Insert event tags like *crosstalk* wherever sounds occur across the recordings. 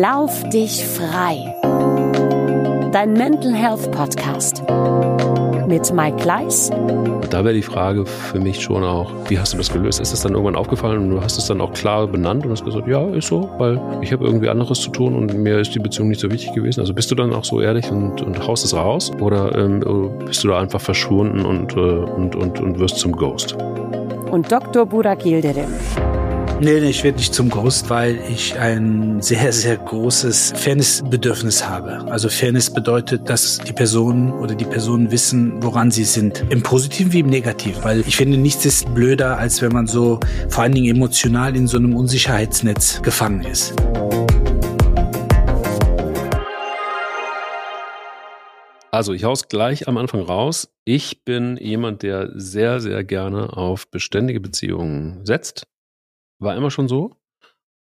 Lauf dich frei. Dein Mental Health Podcast mit Mike Gleis. Da wäre die Frage für mich schon auch, wie hast du das gelöst? Ist das dann irgendwann aufgefallen und du hast es dann auch klar benannt und hast gesagt, ja, ist so, weil ich habe irgendwie anderes zu tun und mir ist die Beziehung nicht so wichtig gewesen. Also bist du dann auch so ehrlich und, und haust es raus oder ähm, bist du da einfach verschwunden und, äh, und, und, und wirst zum Ghost? Und Dr. Burak Yildirim. Nee, nee, ich werde nicht zum Ghost, weil ich ein sehr, sehr großes Fairnessbedürfnis habe. Also Fairness bedeutet, dass die Personen oder die Personen wissen, woran sie sind. Im Positiven wie im Negativen. Weil ich finde, nichts ist blöder, als wenn man so vor allen Dingen emotional in so einem Unsicherheitsnetz gefangen ist. Also ich hau's gleich am Anfang raus. Ich bin jemand, der sehr, sehr gerne auf beständige Beziehungen setzt. War immer schon so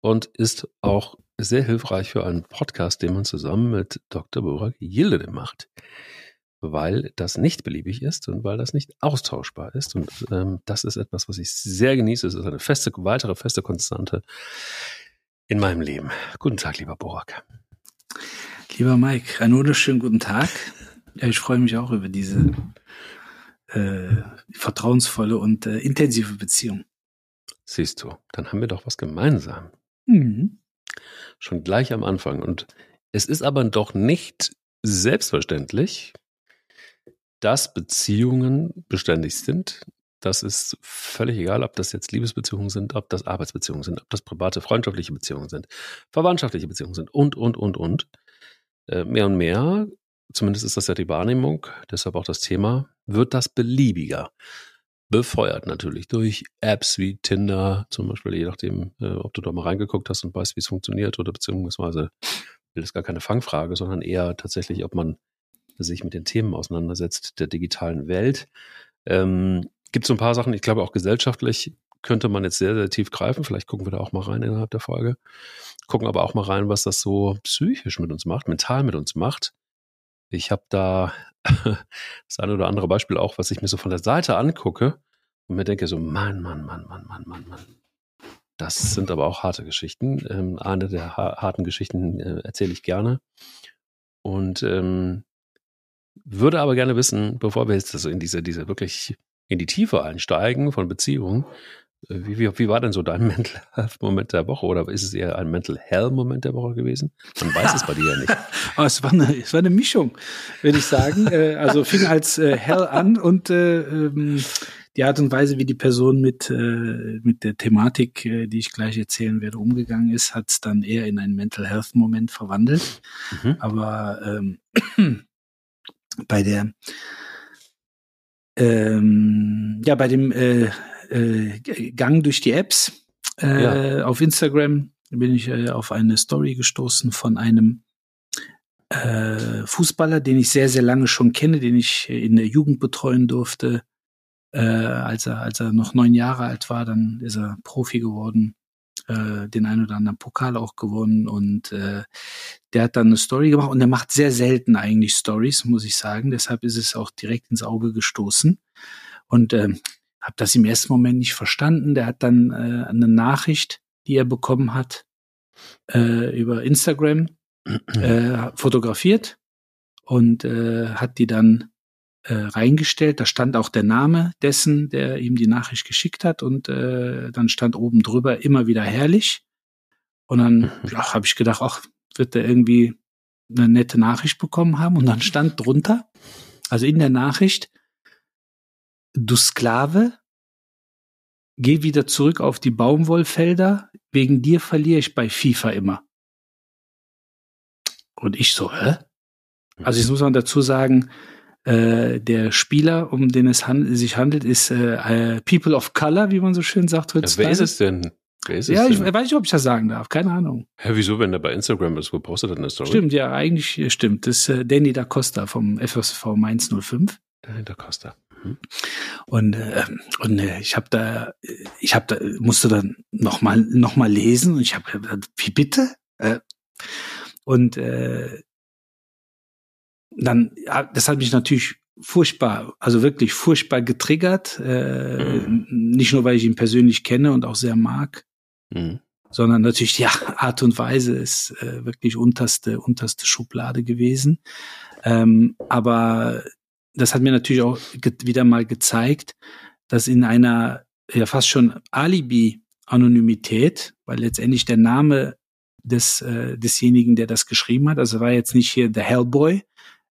und ist auch sehr hilfreich für einen Podcast, den man zusammen mit Dr. Burak Yildirim macht. Weil das nicht beliebig ist und weil das nicht austauschbar ist. Und ähm, das ist etwas, was ich sehr genieße. Es ist eine feste, weitere feste Konstante in meinem Leben. Guten Tag, lieber Burak. Lieber Mike, einen wunderschönen guten Tag. Ja, ich freue mich auch über diese äh, vertrauensvolle und äh, intensive Beziehung. Siehst du, dann haben wir doch was gemeinsam. Mhm. Schon gleich am Anfang. Und es ist aber doch nicht selbstverständlich, dass Beziehungen beständig sind. Das ist völlig egal, ob das jetzt Liebesbeziehungen sind, ob das Arbeitsbeziehungen sind, ob das private, freundschaftliche Beziehungen sind, verwandtschaftliche Beziehungen sind und, und, und, und. Äh, mehr und mehr, zumindest ist das ja die Wahrnehmung, deshalb auch das Thema, wird das beliebiger befeuert natürlich durch Apps wie Tinder, zum Beispiel, je nachdem, äh, ob du da mal reingeguckt hast und weißt, wie es funktioniert oder beziehungsweise will es gar keine Fangfrage, sondern eher tatsächlich, ob man sich mit den Themen auseinandersetzt der digitalen Welt. Ähm, gibt so ein paar Sachen, ich glaube auch gesellschaftlich könnte man jetzt sehr, sehr tief greifen. Vielleicht gucken wir da auch mal rein innerhalb der Folge. Gucken aber auch mal rein, was das so psychisch mit uns macht, mental mit uns macht. Ich habe da *laughs* das eine oder andere Beispiel auch, was ich mir so von der Seite angucke und mir denke so, Mann, Mann, Mann, Mann, Mann, Mann, Mann. Das sind aber auch harte Geschichten. Ähm, eine der ha harten Geschichten äh, erzähle ich gerne. Und ähm, würde aber gerne wissen, bevor wir jetzt also in diese, diese wirklich in die Tiefe einsteigen von Beziehungen, wie, wie, wie war denn so dein *laughs* Mental Health Moment der Woche oder ist es eher ein Mental Hell Moment der Woche gewesen? Man weiß es bei dir ja nicht. *laughs* Oh, es war eine, es war eine Mischung, würde ich sagen. Äh, also fing als äh, Hell an und äh, ähm, die Art und Weise, wie die Person mit, mit der Thematik, die ich gleich erzählen werde, umgegangen ist, hat es dann eher in einen Mental Health Moment verwandelt. Mhm. Aber ähm, *clears throat* bei der ähm, ja, bei dem äh, äh, Gang durch die Apps äh, ja. auf Instagram bin ich äh, auf eine Story gestoßen von einem äh, Fußballer, den ich sehr, sehr lange schon kenne, den ich in der Jugend betreuen durfte. Äh, als, er, als er noch neun Jahre alt war, dann ist er Profi geworden, äh, den einen oder anderen Pokal auch gewonnen und äh, der hat dann eine Story gemacht und der macht sehr selten eigentlich Stories, muss ich sagen. Deshalb ist es auch direkt ins Auge gestoßen. Und äh, habe das im ersten Moment nicht verstanden. Der hat dann äh, eine Nachricht, die er bekommen hat, äh, über Instagram äh, fotografiert und äh, hat die dann äh, reingestellt. Da stand auch der Name dessen, der ihm die Nachricht geschickt hat und äh, dann stand oben drüber immer wieder herrlich. Und dann mhm. ja, habe ich gedacht, ach, wird der irgendwie eine nette Nachricht bekommen haben. Und dann stand drunter, also in der Nachricht, du Sklave, geh wieder zurück auf die Baumwollfelder, wegen dir verliere ich bei FIFA immer. Und ich so, hä? Also ich muss man dazu sagen, äh, der Spieler, um den es hand sich handelt, ist äh, People of Color, wie man so schön sagt heutzutage. Ja, wer ist es denn? Wer ist ja, ich denn? weiß nicht, ob ich das sagen darf. Keine Ahnung. Hä, wieso, wenn er bei Instagram ist, wo postet er eine Story? Stimmt, ja, eigentlich stimmt. Das ist äh, Danny da Costa vom FSV Mainz 05. Danny da Costa. Und, äh, und äh, ich habe da, ich habe da, musste dann noch mal, noch mal lesen und ich habe, wie bitte? Äh, und äh, dann, ja, das hat mich natürlich furchtbar, also wirklich furchtbar getriggert. Äh, mhm. Nicht nur, weil ich ihn persönlich kenne und auch sehr mag, mhm. sondern natürlich die Art und Weise ist äh, wirklich unterste, unterste Schublade gewesen. Ähm, aber das hat mir natürlich auch wieder mal gezeigt, dass in einer ja fast schon Alibi-Anonymität, weil letztendlich der Name des, äh, desjenigen, der das geschrieben hat, also war jetzt nicht hier The Hellboy,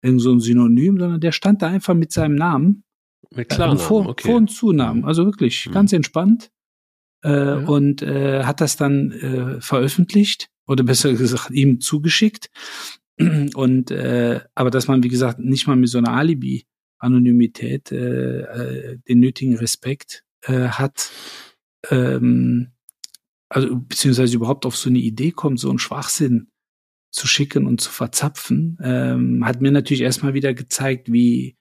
irgend so ein Synonym, sondern der stand da einfach mit seinem Namen. Mit Klarnamen, Vor, okay. Vor- und Zunamen, also wirklich mhm. ganz entspannt. Äh, ja. Und äh, hat das dann äh, veröffentlicht oder besser gesagt ihm zugeschickt. *clears throat* Und äh, aber dass man, wie gesagt, nicht mal mit so einer Alibi-Anonymität äh, äh, den nötigen Respekt äh, hat, ähm, also beziehungsweise überhaupt auf so eine Idee kommt, so einen Schwachsinn zu schicken und zu verzapfen, ähm, hat mir natürlich erstmal wieder gezeigt, wie,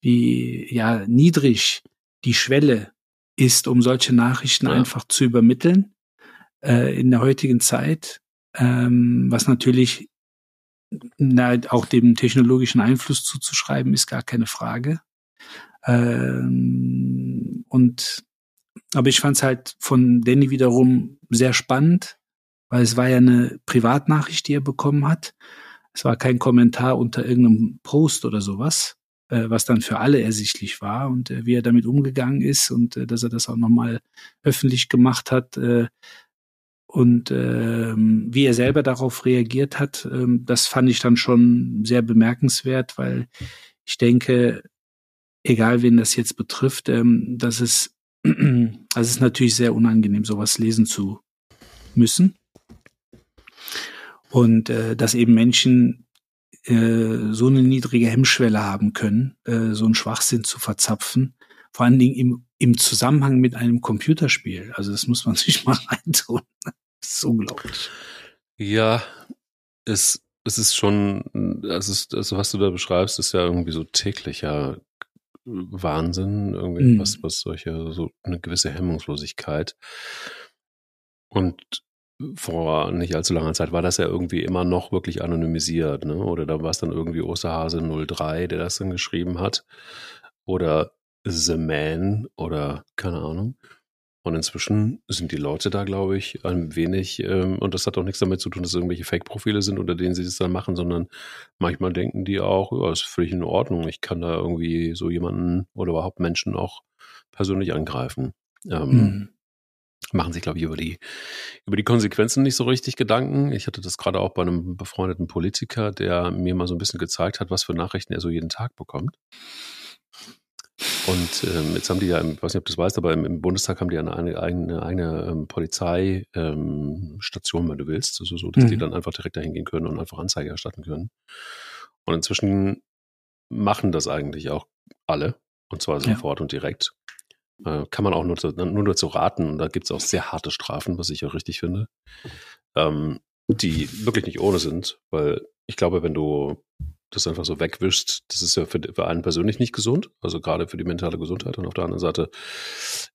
wie ja niedrig die Schwelle ist, um solche Nachrichten ja. einfach zu übermitteln äh, in der heutigen Zeit, ähm, was natürlich na, auch dem technologischen Einfluss zuzuschreiben ist gar keine Frage. Ähm, und aber ich fand es halt von Danny wiederum sehr spannend, weil es war ja eine Privatnachricht, die er bekommen hat. Es war kein Kommentar unter irgendeinem Post oder sowas, äh, was dann für alle ersichtlich war und äh, wie er damit umgegangen ist und äh, dass er das auch nochmal öffentlich gemacht hat äh, und ähm, wie er selber darauf reagiert hat, ähm, das fand ich dann schon sehr bemerkenswert, weil ich denke, egal wen das jetzt betrifft, ähm, dass es also es ist natürlich sehr unangenehm, sowas lesen zu müssen. Und äh, dass eben Menschen äh, so eine niedrige Hemmschwelle haben können, äh, so einen Schwachsinn zu verzapfen, vor allen Dingen im, im Zusammenhang mit einem Computerspiel. Also das muss man *laughs* sich mal reintun. Das ist unglaublich. Ja, es, es ist schon, also, also was du da beschreibst, ist ja irgendwie so täglicher Wahnsinn, irgendwie mhm. was, was solche, so eine gewisse Hemmungslosigkeit. Und vor nicht allzu langer Zeit war das ja irgendwie immer noch wirklich anonymisiert, ne? Oder da war es dann irgendwie Osterhase 03, der das dann geschrieben hat. Oder The Man oder keine Ahnung. Und inzwischen sind die Leute da, glaube ich, ein wenig, ähm, und das hat auch nichts damit zu tun, dass es irgendwelche Fake-Profile sind, unter denen sie das dann machen, sondern manchmal denken die auch, ja, ist völlig in Ordnung. Ich kann da irgendwie so jemanden oder überhaupt Menschen auch persönlich angreifen. Ähm, mhm machen sich, glaube ich, über die, über die Konsequenzen nicht so richtig Gedanken. Ich hatte das gerade auch bei einem befreundeten Politiker, der mir mal so ein bisschen gezeigt hat, was für Nachrichten er so jeden Tag bekommt. Und ähm, jetzt haben die ja, ich weiß nicht, ob du das weißt, aber im, im Bundestag haben die eine, eine eigene, eine ähm, Polizeistation, ähm, wenn du willst, also so, dass mhm. die dann einfach direkt dahin gehen können und einfach Anzeige erstatten können. Und inzwischen machen das eigentlich auch alle, und zwar sofort ja. und direkt. Äh, kann man auch nur, zu, nur dazu raten. Und da gibt es auch sehr harte Strafen, was ich auch richtig finde, ähm, die wirklich nicht ohne sind, weil ich glaube, wenn du das einfach so wegwischst, das ist ja für, für einen persönlich nicht gesund, also gerade für die mentale Gesundheit. Und auf der anderen Seite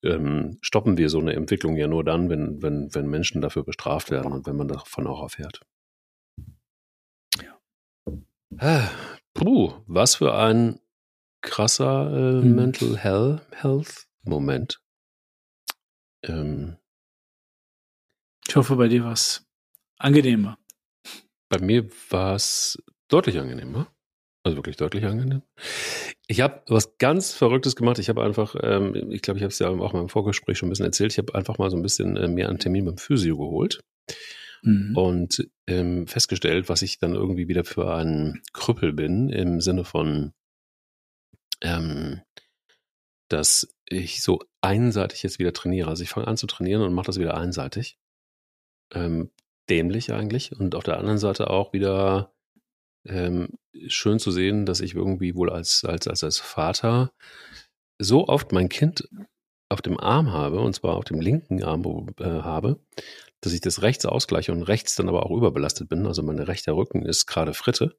ähm, stoppen wir so eine Entwicklung ja nur dann, wenn, wenn, wenn Menschen dafür bestraft werden und wenn man davon auch erfährt. Ja. Puh, was für ein krasser äh, hm. Mental Health, Health Moment. Ähm, ich hoffe, bei dir war es angenehmer. Bei mir war es deutlich angenehmer. Also wirklich deutlich angenehm. Ich habe was ganz Verrücktes gemacht. Ich habe einfach, ähm, ich glaube, ich habe es ja auch mal im Vorgespräch schon ein bisschen erzählt, ich habe einfach mal so ein bisschen äh, mehr einen Termin beim Physio geholt mhm. und ähm, festgestellt, was ich dann irgendwie wieder für ein Krüppel bin, im Sinne von, ähm, dass ich so einseitig jetzt wieder trainiere. Also ich fange an zu trainieren und mache das wieder einseitig. Ähm, dämlich eigentlich. Und auf der anderen Seite auch wieder ähm, schön zu sehen, dass ich irgendwie wohl als, als, als, als Vater so oft mein Kind auf dem Arm habe, und zwar auf dem linken Arm äh, habe, dass ich das rechts ausgleiche und rechts dann aber auch überbelastet bin. Also mein rechter Rücken ist gerade Fritte.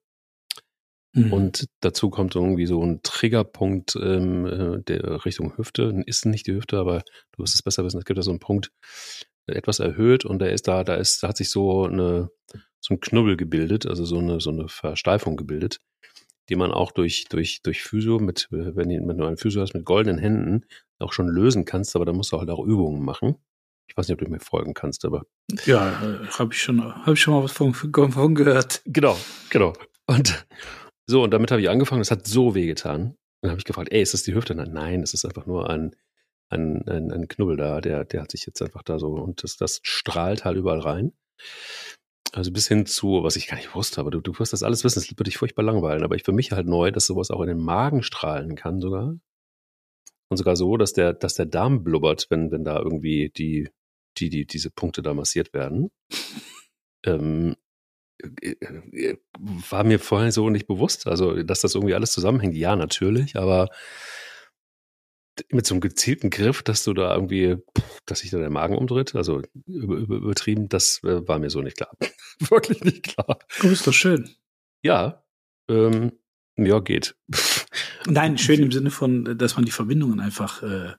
Mhm. Und dazu kommt irgendwie so ein Triggerpunkt ähm, äh, der Richtung Hüfte. Ist nicht die Hüfte, aber du wirst es besser wissen. Es gibt da so einen Punkt, etwas erhöht und der ist da, da ist, da hat sich so eine, so ein Knubbel gebildet, also so eine, so eine Versteifung gebildet, die man auch durch, durch, durch Physio mit, wenn, wenn du einen Physio hast mit goldenen Händen, auch schon lösen kannst, aber da musst du halt auch Übungen machen. Ich weiß nicht, ob du mir folgen kannst, aber. Ja, äh, habe ich schon, habe ich schon mal was von, von gehört. Genau, genau. Und so, und damit habe ich angefangen. Das hat so weh getan. Dann habe ich gefragt, ey, ist das die Hüfte? Nein, es ist einfach nur ein, ein, ein, ein Knubbel da. Der, der hat sich jetzt einfach da so, und das, das strahlt halt überall rein. Also bis hin zu, was ich gar nicht wusste, aber du, du wirst das alles wissen, es wird dich furchtbar langweilen. Aber ich für mich halt neu, dass sowas auch in den Magen strahlen kann sogar. Und sogar so, dass der, dass der Darm blubbert, wenn, wenn da irgendwie die, die, die, diese Punkte da massiert werden. *laughs* ähm, äh, äh, war mir vorher so nicht bewusst. Also, dass das irgendwie alles zusammenhängt, ja, natürlich, aber mit so einem gezielten Griff, dass du da irgendwie, dass sich da der Magen umdreht, also über, über, übertrieben, das äh, war mir so nicht klar. *laughs* Wirklich nicht klar. Du bist doch schön. Ja, ähm, ja, geht. Nein, schön *laughs* im Sinne von, dass man die Verbindungen einfach äh,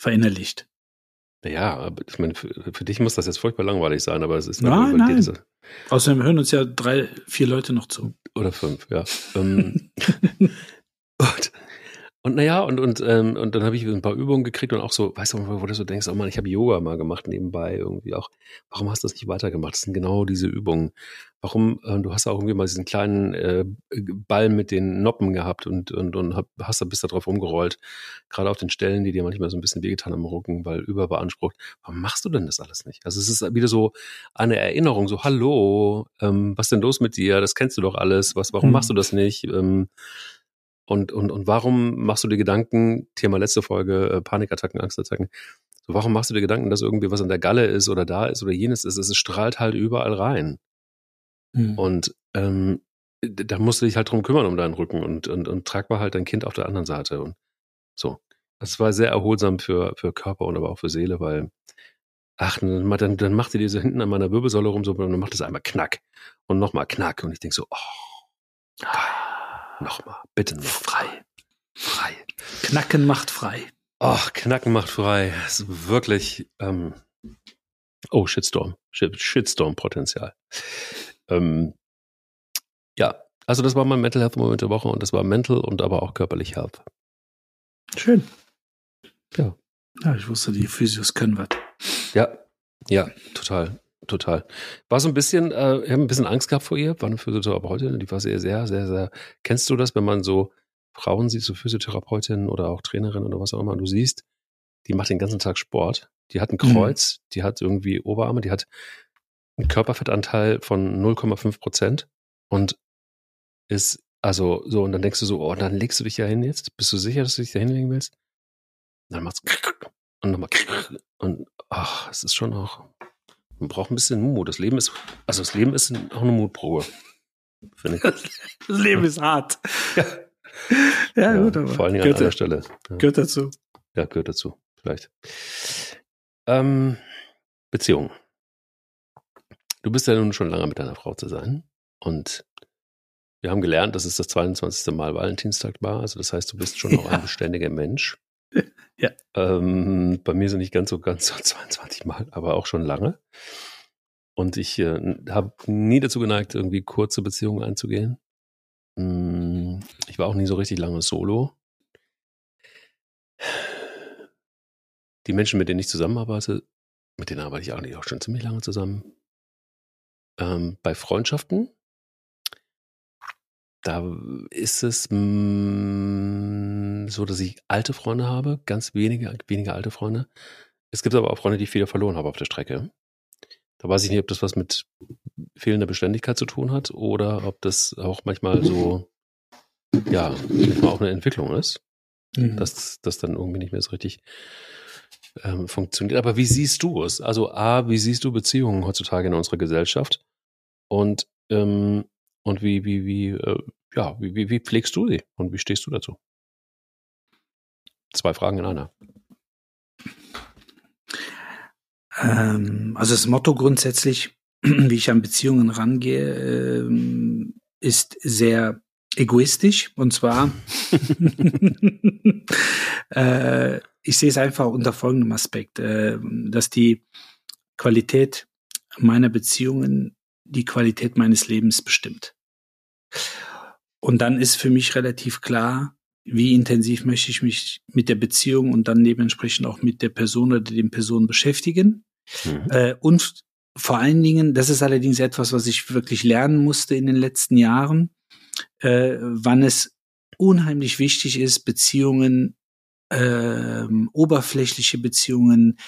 verinnerlicht. Ja, aber ich meine, für, für, dich muss das jetzt furchtbar langweilig sein, aber es ist nein, nein. Diese Außerdem hören uns ja drei, vier Leute noch zu. Oder fünf, ja. ähm, *laughs* und, und naja, und, und, ähm, und dann habe ich ein paar Übungen gekriegt und auch so, weißt du, wo du so denkst, oh Mann, ich habe Yoga mal gemacht nebenbei irgendwie auch. Warum hast du das nicht weitergemacht? Das sind genau diese Übungen. Warum, äh, du hast auch irgendwie mal diesen kleinen äh, Ball mit den Noppen gehabt und, und, und hab, hast da bis da drauf rumgerollt. Gerade auf den Stellen, die dir manchmal so ein bisschen wehgetan am Rücken, weil überbeansprucht. Warum machst du denn das alles nicht? Also es ist wieder so eine Erinnerung, so, hallo, ähm, was denn los mit dir? Das kennst du doch alles. Was, warum hm. machst du das nicht? Ähm, und, und, und warum machst du dir Gedanken, Thema letzte Folge, äh, Panikattacken, Angstattacken, so warum machst du dir Gedanken, dass irgendwie was an der Galle ist oder da ist oder jenes ist? Es strahlt halt überall rein. Mhm. Und ähm, da musst du dich halt drum kümmern um deinen Rücken und, und, und trag mal halt dein Kind auf der anderen Seite. Und so. Das war sehr erholsam für, für Körper und aber auch für Seele, weil, ach, dann, dann, macht ihr diese hinten an meiner Wirbelsäule rum so und dann macht es einmal Knack und nochmal Knack. Und ich denke so, oh, geil. Nochmal, bitte noch. Frei. Frei. Knacken macht frei. Ach, Knacken macht frei. Das ist wirklich, ähm, oh, Shitstorm. Shitstorm-Potenzial. Ähm, ja, also das war mein Mental Health Moment der Woche und das war mental und aber auch körperlich Health. Schön. Ja. Ja, ich wusste, die Physios können was. Ja, ja, total total. War so ein bisschen, äh, ich habe ein bisschen Angst gehabt vor ihr, war eine Physiotherapeutin, die war sehr, sehr, sehr, sehr. Kennst du das, wenn man so Frauen sieht, so Physiotherapeutin oder auch Trainerin oder was auch immer, und du siehst, die macht den ganzen Tag Sport, die hat ein mhm. Kreuz, mhm. die hat irgendwie Oberarme, die hat einen Körperfettanteil von 0,5 Prozent und ist also so, und dann denkst du so, oh, dann legst du dich ja hin jetzt, bist du sicher, dass du dich da hinlegen willst? Und dann macht's und nochmal und ach, es ist schon auch man braucht ein bisschen Mut. Das Leben ist, also das Leben ist auch eine Mutprobe. Finde ich. *laughs* Das Leben ist hart. Ja, *laughs* ja, ja gut, aber. Vor allen Dingen an einer Stelle. Ja. Gehört dazu. Ja, gehört dazu. Vielleicht. Ähm, Beziehung. Du bist ja nun schon lange mit deiner Frau zu sein. Und wir haben gelernt, dass es das 22. Mal Valentinstag war. Also das heißt, du bist schon auch ein beständiger Mensch. Ja. Ähm, bei mir sind nicht ganz so ganz so *laughs* 22 Mal, aber auch schon lange. Und ich äh, habe nie dazu geneigt, irgendwie kurze Beziehungen einzugehen. Mm, ich war auch nie so richtig lange solo. Die Menschen, mit denen ich zusammenarbeite, mit denen arbeite ich eigentlich auch schon ziemlich lange zusammen. Ähm, bei Freundschaften da ist es mh, mm, so, dass ich alte Freunde habe, ganz wenige, wenige alte Freunde. Es gibt aber auch Freunde, die ich wieder verloren habe auf der Strecke. Da weiß ich nicht, ob das was mit fehlender Beständigkeit zu tun hat oder ob das auch manchmal so, ja, manchmal auch eine Entwicklung ist, mhm. dass das dann irgendwie nicht mehr so richtig ähm, funktioniert. Aber wie siehst du es? Also A, wie siehst du Beziehungen heutzutage in unserer Gesellschaft? Und ähm, und wie, wie, wie, äh, ja, wie, wie, wie pflegst du sie und wie stehst du dazu? Zwei Fragen in einer. Ähm, also das Motto grundsätzlich, *clears throat* wie ich an Beziehungen rangehe, ähm, ist sehr egoistisch. Und zwar, *laughs* *laughs* äh, ich sehe es einfach unter folgendem Aspekt, äh, dass die Qualität meiner Beziehungen die Qualität meines Lebens bestimmt. Und dann ist für mich relativ klar, wie intensiv möchte ich mich mit der Beziehung und dann dementsprechend auch mit der Person oder den Personen beschäftigen. Mhm. Äh, und vor allen Dingen, das ist allerdings etwas, was ich wirklich lernen musste in den letzten Jahren, äh, wann es unheimlich wichtig ist, Beziehungen, äh, oberflächliche Beziehungen,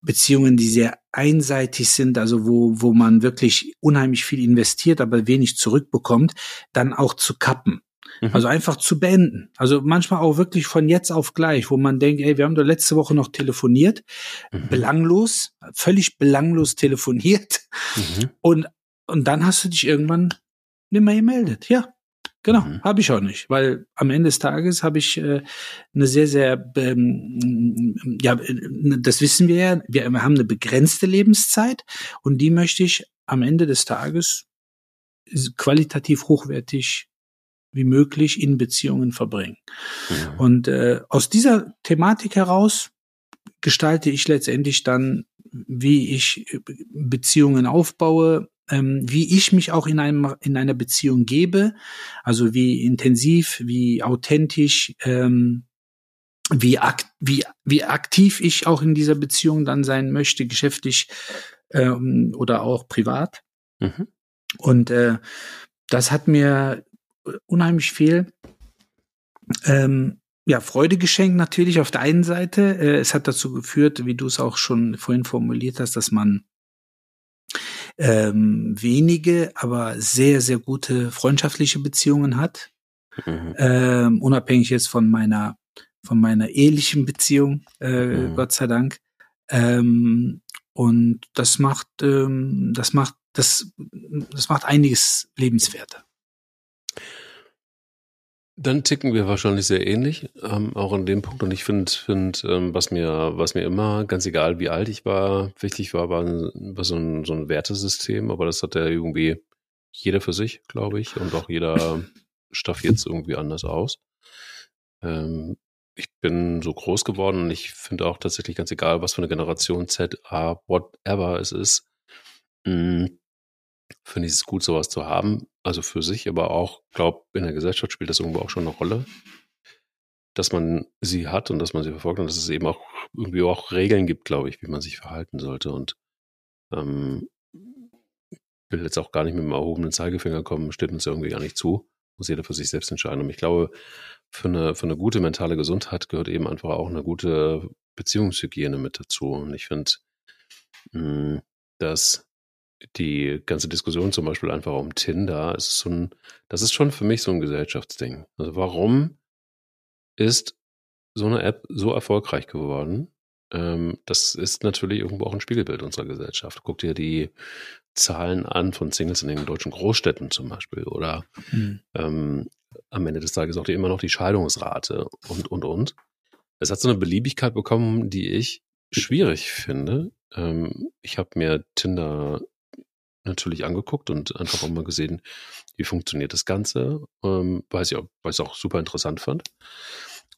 Beziehungen, die sehr einseitig sind, also wo, wo man wirklich unheimlich viel investiert, aber wenig zurückbekommt, dann auch zu kappen. Mhm. Also einfach zu beenden. Also manchmal auch wirklich von jetzt auf gleich, wo man denkt, ey, wir haben doch letzte Woche noch telefoniert, mhm. belanglos, völlig belanglos telefoniert. Mhm. Und, und dann hast du dich irgendwann nicht mehr gemeldet. Ja, Genau, mhm. habe ich auch nicht, weil am Ende des Tages habe ich äh, eine sehr, sehr, ähm, ja, das wissen wir ja, wir haben eine begrenzte Lebenszeit und die möchte ich am Ende des Tages qualitativ hochwertig wie möglich in Beziehungen verbringen. Mhm. Und äh, aus dieser Thematik heraus gestalte ich letztendlich dann, wie ich äh, Beziehungen aufbaue, ähm, wie ich mich auch in einem in einer Beziehung gebe, also wie intensiv, wie authentisch, ähm, wie, akt, wie, wie aktiv ich auch in dieser Beziehung dann sein möchte, geschäftlich ähm, oder auch privat. Mhm. Und äh, das hat mir unheimlich viel ähm, ja, Freude geschenkt natürlich auf der einen Seite. Äh, es hat dazu geführt, wie du es auch schon vorhin formuliert hast, dass man ähm, wenige, aber sehr, sehr gute freundschaftliche Beziehungen hat. Mhm. Ähm, unabhängig jetzt von meiner, von meiner ehelichen Beziehung, äh, mhm. Gott sei Dank. Ähm, und das macht, ähm, das macht, das, das macht einiges lebenswerter. Dann ticken wir wahrscheinlich sehr ähnlich, ähm, auch an dem Punkt. Und ich finde, find, ähm, was mir, was mir immer, ganz egal wie alt ich war, wichtig war, war, war so, ein, so ein Wertesystem. Aber das hat ja irgendwie jeder für sich, glaube ich. Und auch jeder *laughs* staffiert es irgendwie anders aus. Ähm, ich bin so groß geworden und ich finde auch tatsächlich ganz egal, was für eine Generation Z, A, whatever es ist. Mm, finde ich es gut, sowas zu haben. Also für sich, aber auch, glaube in der Gesellschaft spielt das irgendwo auch schon eine Rolle, dass man sie hat und dass man sie verfolgt und dass es eben auch irgendwie auch Regeln gibt, glaube ich, wie man sich verhalten sollte. Und ähm, will jetzt auch gar nicht mit dem erhobenen Zeigefinger kommen, steht uns irgendwie gar nicht zu. Muss jeder für sich selbst entscheiden. Und ich glaube, für eine, für eine gute mentale Gesundheit gehört eben einfach auch eine gute Beziehungshygiene mit dazu. Und ich finde, hm, dass die ganze Diskussion zum Beispiel einfach um Tinder, ist so ein, das ist schon für mich so ein Gesellschaftsding. Also warum ist so eine App so erfolgreich geworden? Ähm, das ist natürlich irgendwo auch ein Spiegelbild unserer Gesellschaft. Guck dir die Zahlen an von Singles in den deutschen Großstädten zum Beispiel oder mhm. ähm, am Ende des Tages auch die, immer noch die Scheidungsrate und, und, und. Es hat so eine Beliebigkeit bekommen, die ich schwierig finde. Ähm, ich habe mir Tinder natürlich angeguckt und einfach auch mal gesehen, wie funktioniert das Ganze, ähm, weil ich ich auch super interessant fand.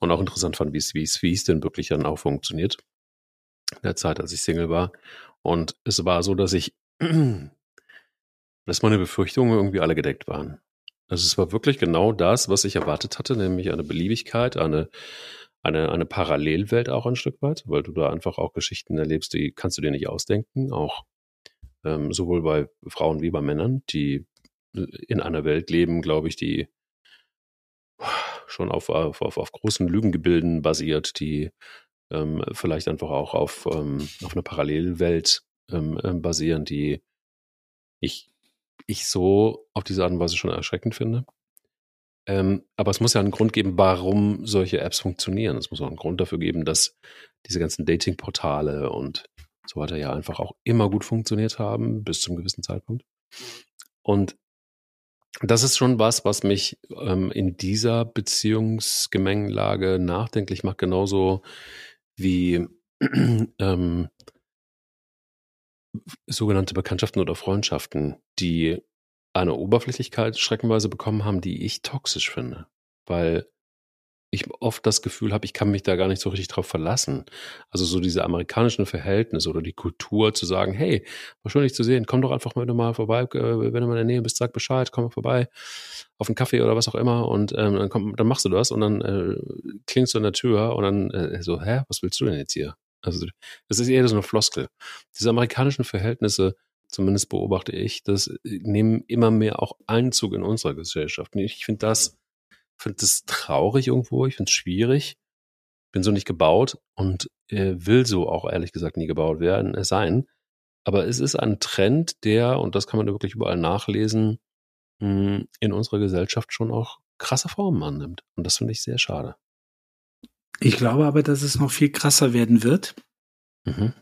Und auch interessant fand, wie es, wie es, wie es denn wirklich dann auch funktioniert. In der Zeit, als ich Single war. Und es war so, dass ich, *clears throat* dass meine Befürchtungen irgendwie alle gedeckt waren. Also es war wirklich genau das, was ich erwartet hatte, nämlich eine Beliebigkeit, eine, eine, eine Parallelwelt auch ein Stück weit, weil du da einfach auch Geschichten erlebst, die kannst du dir nicht ausdenken, auch ähm, sowohl bei Frauen wie bei Männern, die äh, in einer Welt leben, glaube ich, die schon auf, auf, auf, großen Lügengebilden basiert, die ähm, vielleicht einfach auch auf, ähm, auf einer Parallelwelt ähm, ähm, basieren, die ich, ich so auf diese Art und Weise schon erschreckend finde. Ähm, aber es muss ja einen Grund geben, warum solche Apps funktionieren. Es muss auch einen Grund dafür geben, dass diese ganzen Dating-Portale und so weiter ja einfach auch immer gut funktioniert haben, bis zum gewissen Zeitpunkt. Und das ist schon was, was mich ähm, in dieser Beziehungsgemengelage nachdenklich macht, genauso wie *clears throat* ähm, sogenannte Bekanntschaften oder Freundschaften, die eine Oberflächlichkeit schreckenweise bekommen haben, die ich toxisch finde. Weil ich oft das Gefühl habe, ich kann mich da gar nicht so richtig drauf verlassen. Also so diese amerikanischen Verhältnisse oder die Kultur zu sagen, hey, war schön dich zu sehen, komm doch einfach mal, mal vorbei, äh, wenn du mal in der Nähe bist, sag Bescheid, komm mal vorbei auf einen Kaffee oder was auch immer und ähm, dann, komm, dann machst du das und dann äh, klingst du an der Tür und dann äh, so, hä, was willst du denn jetzt hier? Also das ist eher so eine Floskel. Diese amerikanischen Verhältnisse, zumindest beobachte ich, das äh, nehmen immer mehr auch Einzug in unserer Gesellschaft. Ich finde das finde das traurig irgendwo, ich finde es schwierig. Bin so nicht gebaut und äh, will so auch ehrlich gesagt nie gebaut werden, äh, sein. Aber es ist ein Trend, der, und das kann man wirklich überall nachlesen, mh, hm, in unserer Gesellschaft schon auch krasse Formen annimmt. Und das finde ich sehr schade. Ich glaube aber, dass es noch viel krasser werden wird. Mhm.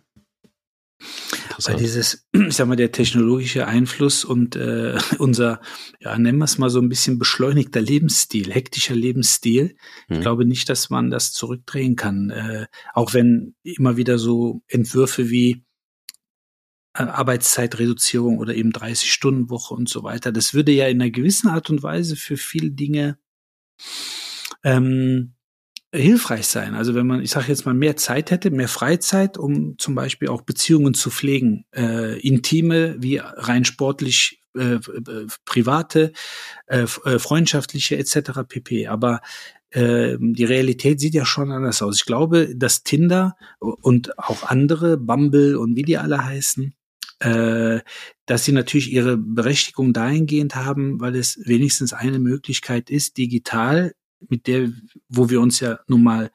Weil dieses, *clears throat* ich sag mal, der technologische Einfluss und äh, *laughs* unser, ja, nennen wir es mal so ein bisschen beschleunigter Lebensstil, hektischer Lebensstil. Mhm. Ich glaube nicht, dass man das zurückdrehen kann. Äh, auch wenn immer wieder so Entwürfe wie äh, Arbeitszeitreduzierung oder eben 30-Stunden-Woche und so weiter, das würde ja in einer gewissen Art und Weise für viele Dinge ähm, hilfreich sein. Also wenn man, ich sage jetzt mal, mehr Zeit hätte, mehr Freizeit, um zum Beispiel auch Beziehungen zu pflegen, äh, intime wie rein sportlich äh, äh, private, äh, äh freundschaftliche etc. pp. Aber äh, die Realität sieht ja schon anders aus. Ich glaube, dass Tinder und auch andere, Bumble und wie die alle heißen, äh, dass sie natürlich ihre Berechtigung dahingehend haben, weil es wenigstens eine Möglichkeit ist, digital mit der, wo wir uns ja nun mal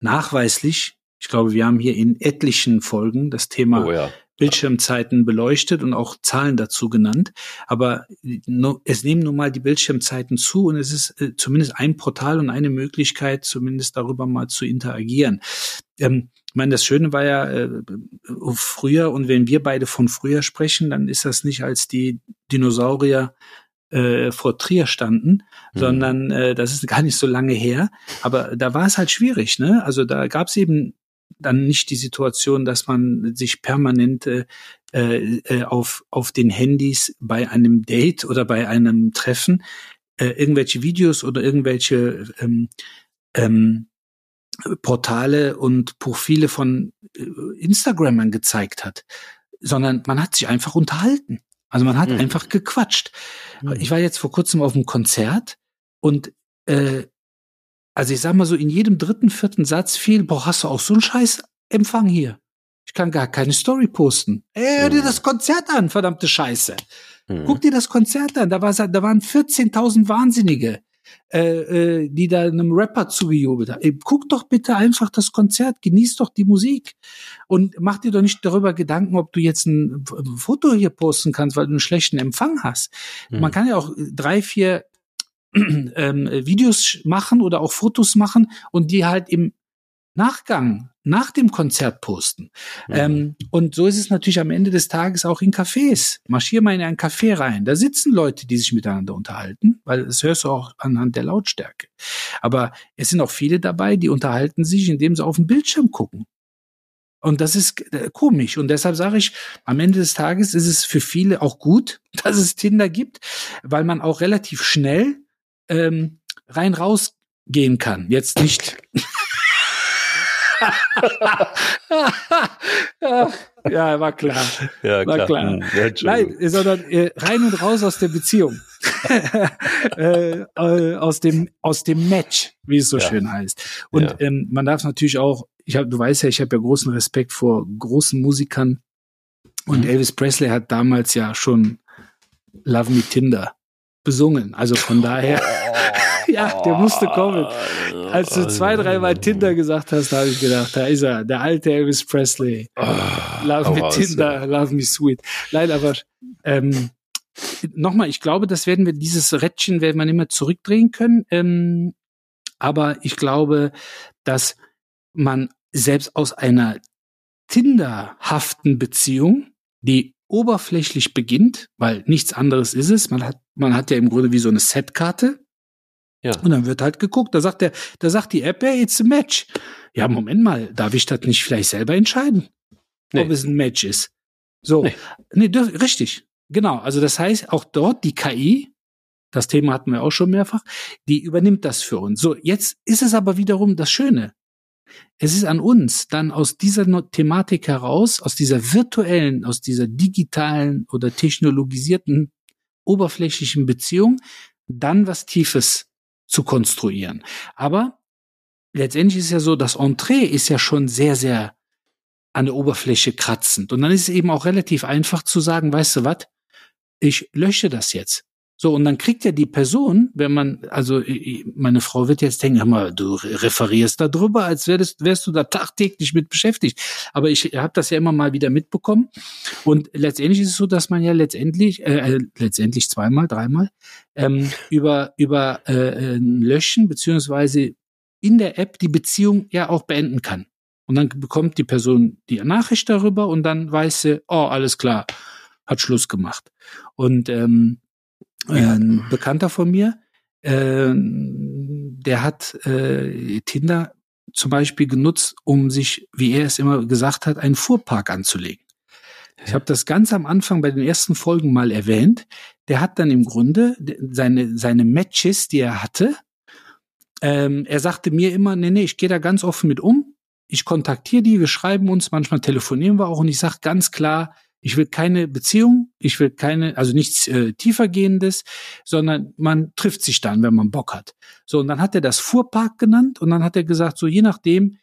nachweislich, ich glaube, wir haben hier in etlichen Folgen das Thema oh ja. Bildschirmzeiten beleuchtet und auch Zahlen dazu genannt. Aber es nehmen nun mal die Bildschirmzeiten zu und es ist äh, zumindest ein Portal und eine Möglichkeit, zumindest darüber mal zu interagieren. Ähm, ich meine, das Schöne war ja äh, früher, und wenn wir beide von früher sprechen, dann ist das nicht als die Dinosaurier äh, vor Trier standen, mhm. sondern äh, das ist gar nicht so lange her. Aber da war es halt schwierig, ne? Also da gab es eben dann nicht die Situation, dass man sich permanent äh, äh, auf, auf den Handys bei einem Date oder bei einem Treffen äh, irgendwelche Videos oder irgendwelche ähm, ähm, Portale und Profile von äh, Instagramern gezeigt hat, sondern man hat sich einfach unterhalten. Also man hat mhm. einfach gequatscht. Mhm. Ich war jetzt vor kurzem auf einem Konzert und äh, also ich sag mal so, in jedem dritten, vierten Satz fiel, boah, hast du auch so einen scheiß Empfang hier? Ich kann gar keine Story posten. Ey, hör dir mhm. das Konzert an, verdammte Scheiße. Mhm. Guck dir das Konzert an, da, war, da waren 14.000 Wahnsinnige äh, äh, die da einem Rapper zugejubelt haben. Guck doch bitte einfach das Konzert, genieß doch die Musik und mach dir doch nicht darüber Gedanken, ob du jetzt ein Foto hier posten kannst, weil du einen schlechten Empfang hast. Mhm. Man kann ja auch drei, vier *clears throat* ähm, Videos machen oder auch Fotos machen und die halt im Nachgang, nach dem Konzert posten. Mhm. Ähm, und so ist es natürlich am Ende des Tages auch in Cafés. Marschier mal in ein Café rein. Da sitzen Leute, die sich miteinander unterhalten, weil das hörst du auch anhand der Lautstärke. Aber es sind auch viele dabei, die unterhalten sich, indem sie auf den Bildschirm gucken. Und das ist äh, komisch. Und deshalb sage ich, am Ende des Tages ist es für viele auch gut, *laughs* dass es Tinder gibt, weil man auch relativ schnell ähm, rein raus gehen kann. Jetzt nicht *laughs* *laughs* ja, war klar. Ja, war klar. klar. Hm, ja, Nein, sondern äh, rein und raus aus der Beziehung. *laughs* äh, äh, aus dem aus dem Match, wie es so ja. schön heißt. Und ja. ähm, man darf natürlich auch, ich hab, du weißt ja, ich habe ja großen Respekt vor großen Musikern. Und mhm. Elvis Presley hat damals ja schon Love Me Tinder besungen. Also von daher. *laughs* ja, der musste kommen. Als du zwei, dreimal Tinder gesagt hast, habe ich gedacht, da ist er, der alte Elvis Presley. love me Tinder, love me sweet. Nein, aber ähm, nochmal, ich glaube, das werden wir, dieses Rädchen werden wir nicht mehr zurückdrehen können. Ähm, aber ich glaube, dass man selbst aus einer Tinderhaften Beziehung, die oberflächlich beginnt, weil nichts anderes ist es. Man hat, man hat ja im Grunde wie so eine Setkarte. Ja. Und dann wird halt geguckt. Da sagt der, da sagt die App, hey, it's a match. Ja, Moment mal, darf ich das nicht vielleicht selber entscheiden? Nee. Ob es ein Match ist. So. Nee, nee richtig. Genau. Also das heißt, auch dort die KI das Thema hatten wir auch schon mehrfach, die übernimmt das für uns. So, jetzt ist es aber wiederum das Schöne. Es ist an uns, dann aus dieser Thematik heraus, aus dieser virtuellen, aus dieser digitalen oder technologisierten, oberflächlichen Beziehung, dann was Tiefes zu konstruieren. Aber letztendlich ist ja so, das Entree ist ja schon sehr, sehr an der Oberfläche kratzend. Und dann ist es eben auch relativ einfach zu sagen, weißt du was, ich lösche das jetzt. So, und dann kriegt ja die Person, wenn man, also meine Frau wird jetzt denken, hör mal, du referierst da drüber, als wärst, wärst du da tagtäglich mit beschäftigt. Aber ich habe das ja immer mal wieder mitbekommen. Und letztendlich ist es so, dass man ja letztendlich, äh, äh letztendlich zweimal, dreimal, ähm, *laughs* über, über äh, Löschen beziehungsweise in der App die Beziehung ja auch beenden kann. Und dann bekommt die Person die Nachricht darüber und dann weiß sie, oh, alles klar, hat Schluss gemacht. Und ähm, ein Bekannter von mir, äh, der hat äh, Tinder zum Beispiel genutzt, um sich, wie er es immer gesagt hat, einen Fuhrpark anzulegen. Ich habe das ganz am Anfang bei den ersten Folgen mal erwähnt. Der hat dann im Grunde seine, seine Matches, die er hatte, ähm, er sagte mir immer, nee, nee, ich gehe da ganz offen mit um. Ich kontaktiere die, wir schreiben uns, manchmal telefonieren wir auch und ich sage ganz klar, ich will keine Beziehung, ich will keine, also nichts äh, tiefergehendes, sondern man trifft sich dann, wenn man Bock hat. So, und dann hat er das Fuhrpark genannt und dann hat er gesagt, so je nachdem,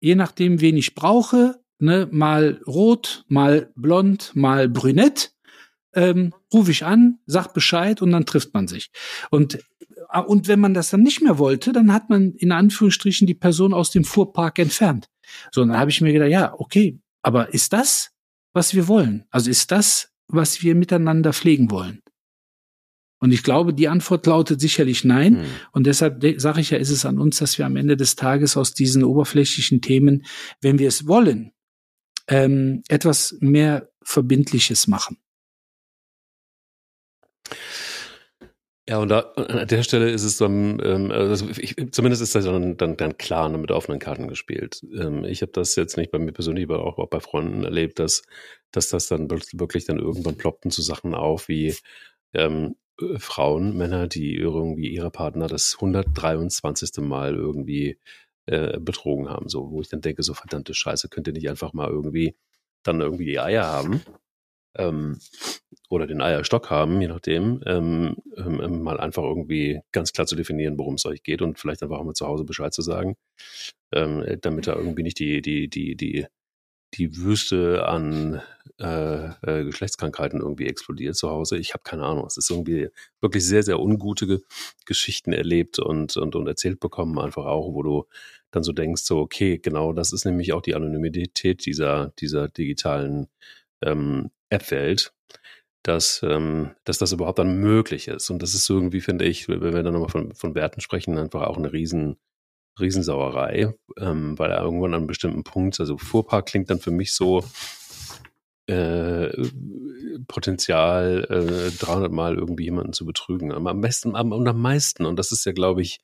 je nachdem, wen ich brauche, ne, mal rot, mal blond, mal brünett, ähm, rufe ich an, sag Bescheid und dann trifft man sich. Und äh, und wenn man das dann nicht mehr wollte, dann hat man in Anführungsstrichen die Person aus dem Fuhrpark entfernt. So, und dann habe ich mir gedacht, ja, okay, aber ist das, was wir wollen? Also ist das, was wir miteinander pflegen wollen? Und ich glaube, die Antwort lautet sicherlich nein. Mhm. Und deshalb sage ich ja, ist es an uns, dass wir am Ende des Tages aus diesen oberflächlichen Themen, wenn wir es wollen, ähm, etwas mehr Verbindliches machen. Ja, und da, an der Stelle ist es dann, ähm, also ich, zumindest ist das dann, dann, dann klar ne, mit offenen Karten gespielt. Ähm, ich habe das jetzt nicht bei mir persönlich, aber auch, auch bei Freunden erlebt, dass, dass das dann wirklich dann irgendwann ploppten zu Sachen auf wie ähm, äh, Frauen, Männer, die irgendwie ihre Partner das 123. Mal irgendwie äh, betrogen haben, so, wo ich dann denke, so verdammte Scheiße, könnt ihr nicht einfach mal irgendwie dann irgendwie die Eier haben ähm, oder den Eierstock haben, je nachdem, ähm, ähm, mal einfach irgendwie ganz klar zu definieren, worum es euch geht und vielleicht einfach auch mal zu Hause Bescheid zu sagen, ähm, damit da irgendwie nicht die, die, die, die, die Wüste an äh, äh, Geschlechtskrankheiten irgendwie explodiert zu Hause. Ich habe keine Ahnung. Es ist irgendwie wirklich sehr, sehr ungute Ge Geschichten erlebt und, und, und erzählt bekommen, einfach auch, wo du dann so denkst, so, okay, genau, das ist nämlich auch die Anonymität dieser, dieser digitalen ähm, App-Welt, dass, ähm, dass das überhaupt dann möglich ist. Und das ist irgendwie, finde ich, wenn wir dann nochmal von, von Werten sprechen, einfach auch eine riesen, Riesensauerei, ähm, weil irgendwann an einem bestimmten Punkt, also Fuhrpark klingt dann für mich so, äh, Potenzial, äh, 300 Mal irgendwie jemanden zu betrügen. Aber am besten am, und am meisten, und das ist ja, glaube ich,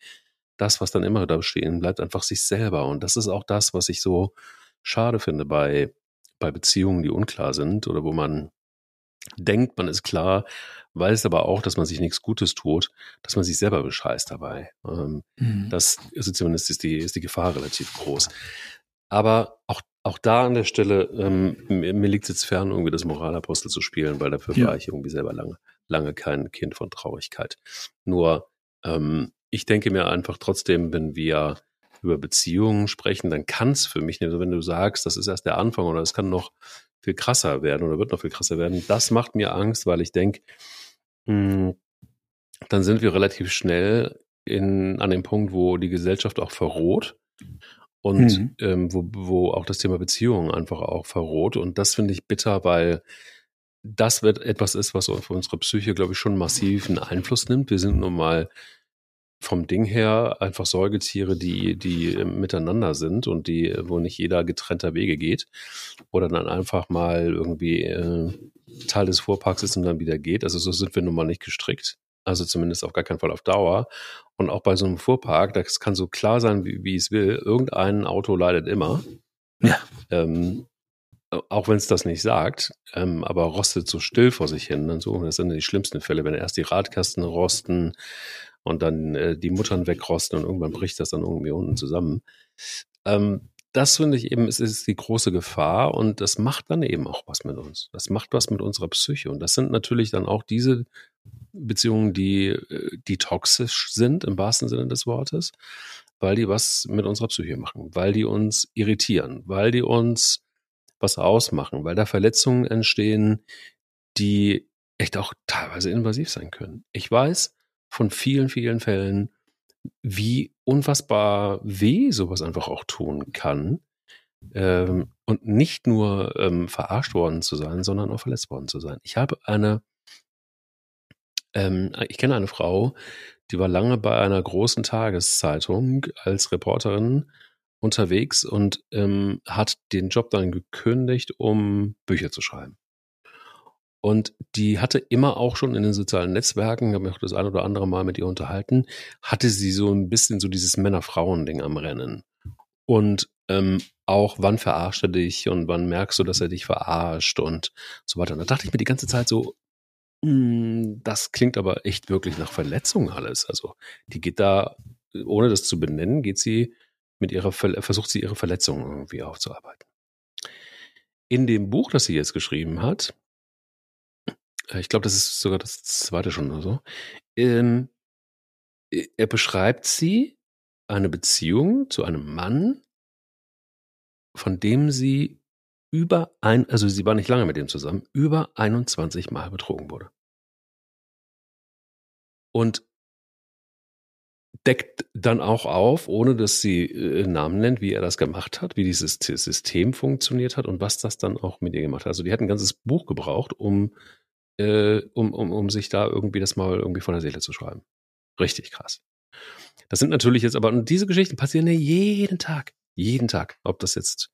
das, was dann immer da stehen bleibt, einfach sich selber. Und das ist auch das, was ich so schade finde bei, bei Beziehungen, die unklar sind oder wo man denkt, man ist klar, weiß aber auch, dass man sich nichts Gutes tut, dass man sich selber bescheißt dabei. Ähm, mhm. Das also zumindest ist die, ist die Gefahr relativ groß. Aber auch, auch da an der Stelle, ähm, mir, mir liegt es jetzt fern, irgendwie das Moralapostel zu spielen, weil dafür ja. war ich irgendwie selber lange, lange kein Kind von Traurigkeit. Nur, ähm, ich denke mir einfach trotzdem, wenn wir über Beziehungen sprechen, dann kann es für mich, also wenn du sagst, das ist erst der Anfang oder es kann noch viel krasser werden oder wird noch viel krasser werden, das macht mir Angst, weil ich denke, hm, dann sind wir relativ schnell in, an dem Punkt, wo die Gesellschaft auch verroht und mhm. ähm, wo, wo auch das Thema Beziehungen einfach auch verroht. Und das finde ich bitter, weil das wird etwas ist, was für unsere Psyche, glaube ich, schon massiven Einfluss nimmt. Wir sind nun mal vom Ding her einfach Säugetiere, die, die miteinander sind und die, wo nicht jeder getrennter Wege geht. Oder dann einfach mal irgendwie äh, Teil des Fuhrparks ist und dann wieder geht. Also so sind wir nun mal nicht gestrickt. Also zumindest auf gar keinen Fall auf Dauer. Und auch bei so einem Fuhrpark, das kann so klar sein, wie, wie es will. Irgendein Auto leidet immer. Ja. Ähm, auch wenn es das nicht sagt, ähm, aber rostet so still vor sich hin. Und so, das sind die schlimmsten Fälle, wenn erst die Radkasten rosten und dann äh, die Muttern wegrosten und irgendwann bricht das dann irgendwie unten zusammen. Ähm, das finde ich eben, es ist die große Gefahr und das macht dann eben auch was mit uns. Das macht was mit unserer Psyche. Und das sind natürlich dann auch diese Beziehungen, die, äh, die toxisch sind im wahrsten Sinne des Wortes, weil die was mit unserer Psyche machen, weil die uns irritieren, weil die uns was ausmachen, weil da Verletzungen entstehen, die echt auch teilweise invasiv sein können. Ich weiß von vielen, vielen Fällen, wie unfassbar weh sowas einfach auch tun kann. Ähm, und nicht nur ähm, verarscht worden zu sein, sondern auch verletzt worden zu sein. Ich habe eine, ähm, ich kenne eine Frau, die war lange bei einer großen Tageszeitung als Reporterin unterwegs und ähm, hat den Job dann gekündigt, um Bücher zu schreiben. Und die hatte immer auch schon in den sozialen Netzwerken, habe mich auch das ein oder andere Mal mit ihr unterhalten, hatte sie so ein bisschen so dieses Männer-Frauen-Ding am Rennen. Und ähm, auch, wann verarscht er dich und wann merkst du, dass er dich verarscht und so weiter. Und da dachte ich mir die ganze Zeit so, mh, hm, das klingt aber echt wirklich nach Verletzung alles. Also die geht da, ohne das zu benennen, geht sie mit ihrer, versucht sie ihre Verletzung irgendwie aufzuarbeiten. In dem Buch, das sie jetzt geschrieben hat, ich glaube, das ist sogar das zweite schon oder so. Ähm, er beschreibt sie, eine Beziehung zu einem Mann, von dem sie über ein, also sie war nicht lange mit dem zusammen, über 21 Mal betrogen wurde. Und deckt dann auch auf, ohne dass sie äh, Namen nennt, wie er das gemacht hat, wie dieses System funktioniert hat und was das dann auch mit ihr gemacht hat. Also die hat ein ganzes Buch gebraucht, um äh, um, um, um sich da irgendwie das mal irgendwie von der Seele zu schreiben. Richtig krass. Das sind natürlich jetzt aber, und diese Geschichten passieren ja jeden Tag. Jeden Tag. Ob das jetzt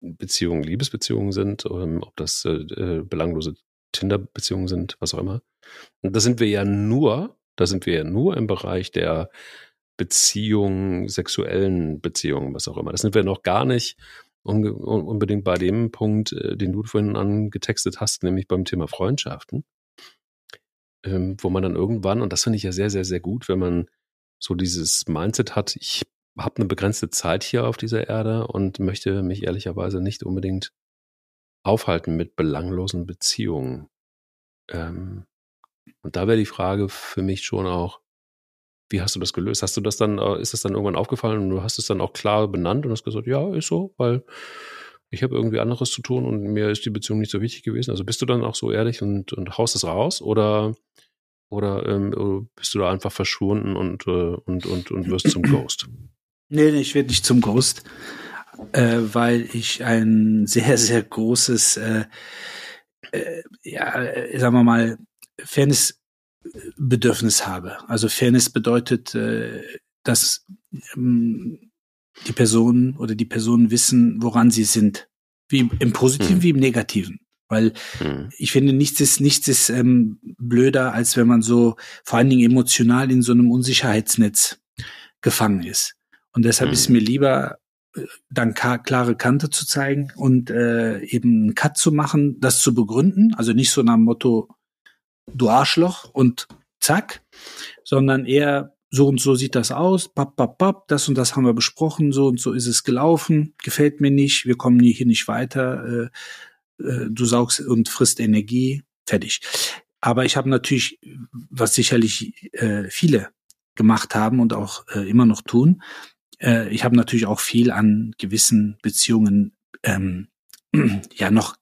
Beziehungen, Liebesbeziehungen sind, oder ähm, ob das äh, äh, belanglose Tinder-Beziehungen sind, was auch immer. Und da sind wir ja nur, da sind wir ja nur im Bereich der Beziehungen, sexuellen Beziehungen, was auch immer. Das sind wir noch gar nicht unbedingt bei dem Punkt, äh, den du vorhin angetextet hast, nämlich beim Thema Freundschaften, ähm, wo man dann irgendwann, und das finde ich ja sehr, sehr, sehr gut, wenn man so dieses Mindset hat, ich habe eine begrenzte Zeit hier auf dieser Erde und möchte mich ehrlicherweise nicht unbedingt aufhalten mit belanglosen Beziehungen. Ähm, und da wäre die Frage für mich schon auch, wie hast du das gelöst? Hast du das dann, äh, ist das dann irgendwann aufgefallen und du hast es dann auch klar benannt und hast gesagt, ja, ist so, weil ich habe irgendwie anderes zu tun und mir ist die Beziehung nicht so wichtig gewesen. Also bist du dann auch so ehrlich und, und haust es raus oder, oder ähm, bist du da einfach verschwunden und, äh, und, und, und wirst zum Ghost? Nee, nee ich werde nicht zum Ghost, äh, weil ich ein sehr, sehr großes, äh, äh, ja, äh, sagen wir mal, Fairness Bedürfnis habe. Also Fairness bedeutet, äh, dass ähm, die Personen oder die Personen wissen, woran sie sind. Wie im Positiven mhm. wie im Negativen. Weil mhm. ich finde, nichts ist, nichts ist ähm, blöder, als wenn man so vor allen Dingen emotional in so einem Unsicherheitsnetz gefangen ist. Und deshalb mhm. ist mir lieber, äh, dann klare Kante zu zeigen und äh, eben einen Cut zu machen, das zu begründen. Also nicht so nach dem Motto, du Arschloch und zack, sondern eher so und so sieht das aus, papp, papp, papp, das und das haben wir besprochen, so und so ist es gelaufen, gefällt mir nicht, wir kommen hier nicht weiter, äh, äh, du saugst und frisst Energie, fertig. Aber ich habe natürlich, was sicherlich äh, viele gemacht haben und auch äh, immer noch tun, äh, ich habe natürlich auch viel an gewissen Beziehungen ähm, *clears throat* ja noch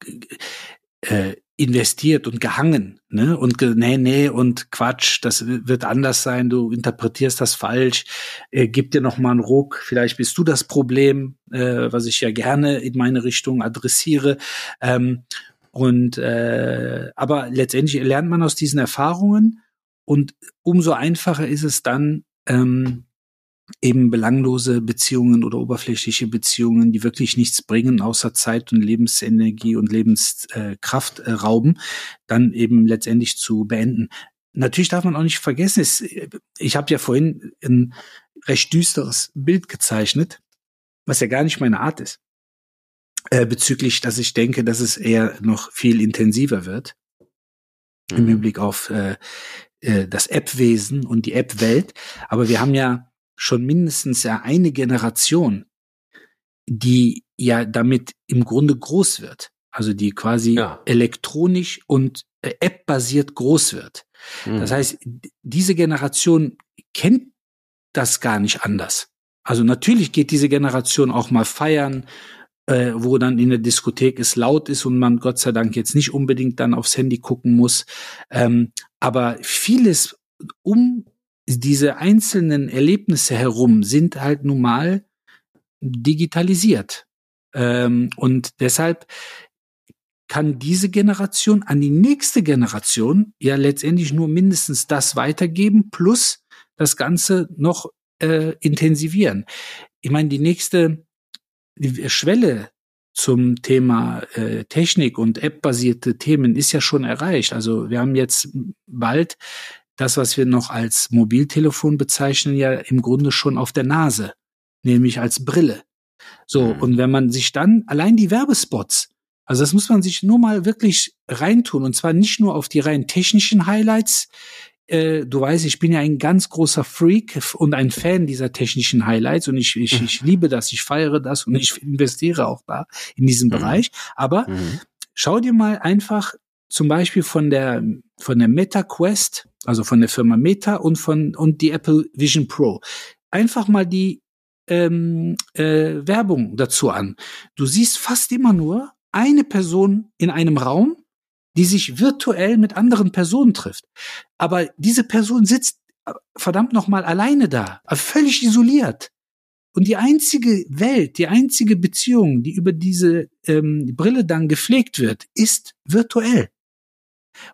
äh, investiert und gehangen, ne? Und ge nee, nee und Quatsch, das wird anders sein, du interpretierst das falsch, äh, gib dir noch mal einen Ruck, vielleicht bist du das Problem, äh, was ich ja gerne in meine Richtung adressiere. Ähm, und äh, aber letztendlich lernt man aus diesen Erfahrungen und umso einfacher ist es dann, ähm, eben belanglose Beziehungen oder oberflächliche Beziehungen, die wirklich nichts bringen, außer Zeit und Lebensenergie und Lebenskraft äh, rauben, dann eben letztendlich zu beenden. Natürlich darf man auch nicht vergessen, es, ich habe ja vorhin ein recht düsteres Bild gezeichnet, was ja gar nicht meine Art ist. äh, bezüglich, dass ich denke, dass es eher noch viel intensiver wird mhm. im Hinblick auf äh, äh, das App-Wesen und die App-Welt. Aber wir haben ja schon mindestens ja eine Generation, die ja damit im Grunde groß wird. Also die quasi ja. elektronisch und äh, App-basiert groß wird. Mhm. Das heißt, diese Generation kennt das gar nicht anders. Also natürlich geht diese Generation auch mal feiern, äh, wo dann in der Diskothek es laut ist und man Gott sei Dank jetzt nicht unbedingt dann aufs Handy gucken muss. Ähm, aber vieles um diese einzelnen Erlebnisse herum sind halt nun mal digitalisiert. Ähm, und deshalb kann diese Generation an die nächste Generation ja letztendlich nur mindestens das weitergeben, plus das Ganze noch äh, intensivieren. Ich meine, die nächste Schwelle zum Thema äh, Technik und App-basierte Themen ist ja schon erreicht. Also wir haben jetzt bald das, was wir noch als Mobiltelefon bezeichnen, ja im Grunde schon auf der Nase, nämlich als Brille. So, mhm. und wenn man sich dann allein die Werbespots, also das muss man sich nur mal wirklich reintun, und zwar nicht nur auf die rein technischen Highlights. Äh, du weißt, ich bin ja ein ganz großer Freak und ein Fan dieser technischen Highlights und ich, ich, ich liebe das, ich feiere das und ich *laughs* investiere auch da in diesem mhm. Bereich. Aber mhm. schau dir mal einfach zum Beispiel von der, von der Meta Quest, also von der Firma Meta und von, und die Apple Vision Pro. Einfach mal die ähm, äh, Werbung dazu an. Du siehst fast immer nur eine Person in einem Raum, die sich virtuell mit anderen Personen trifft. Aber diese Person sitzt äh, verdammt noch mal alleine da, äh, völlig isoliert. Und die einzige Welt, die einzige Beziehung, die über diese ähm, Brille dann gepflegt wird, ist virtuell.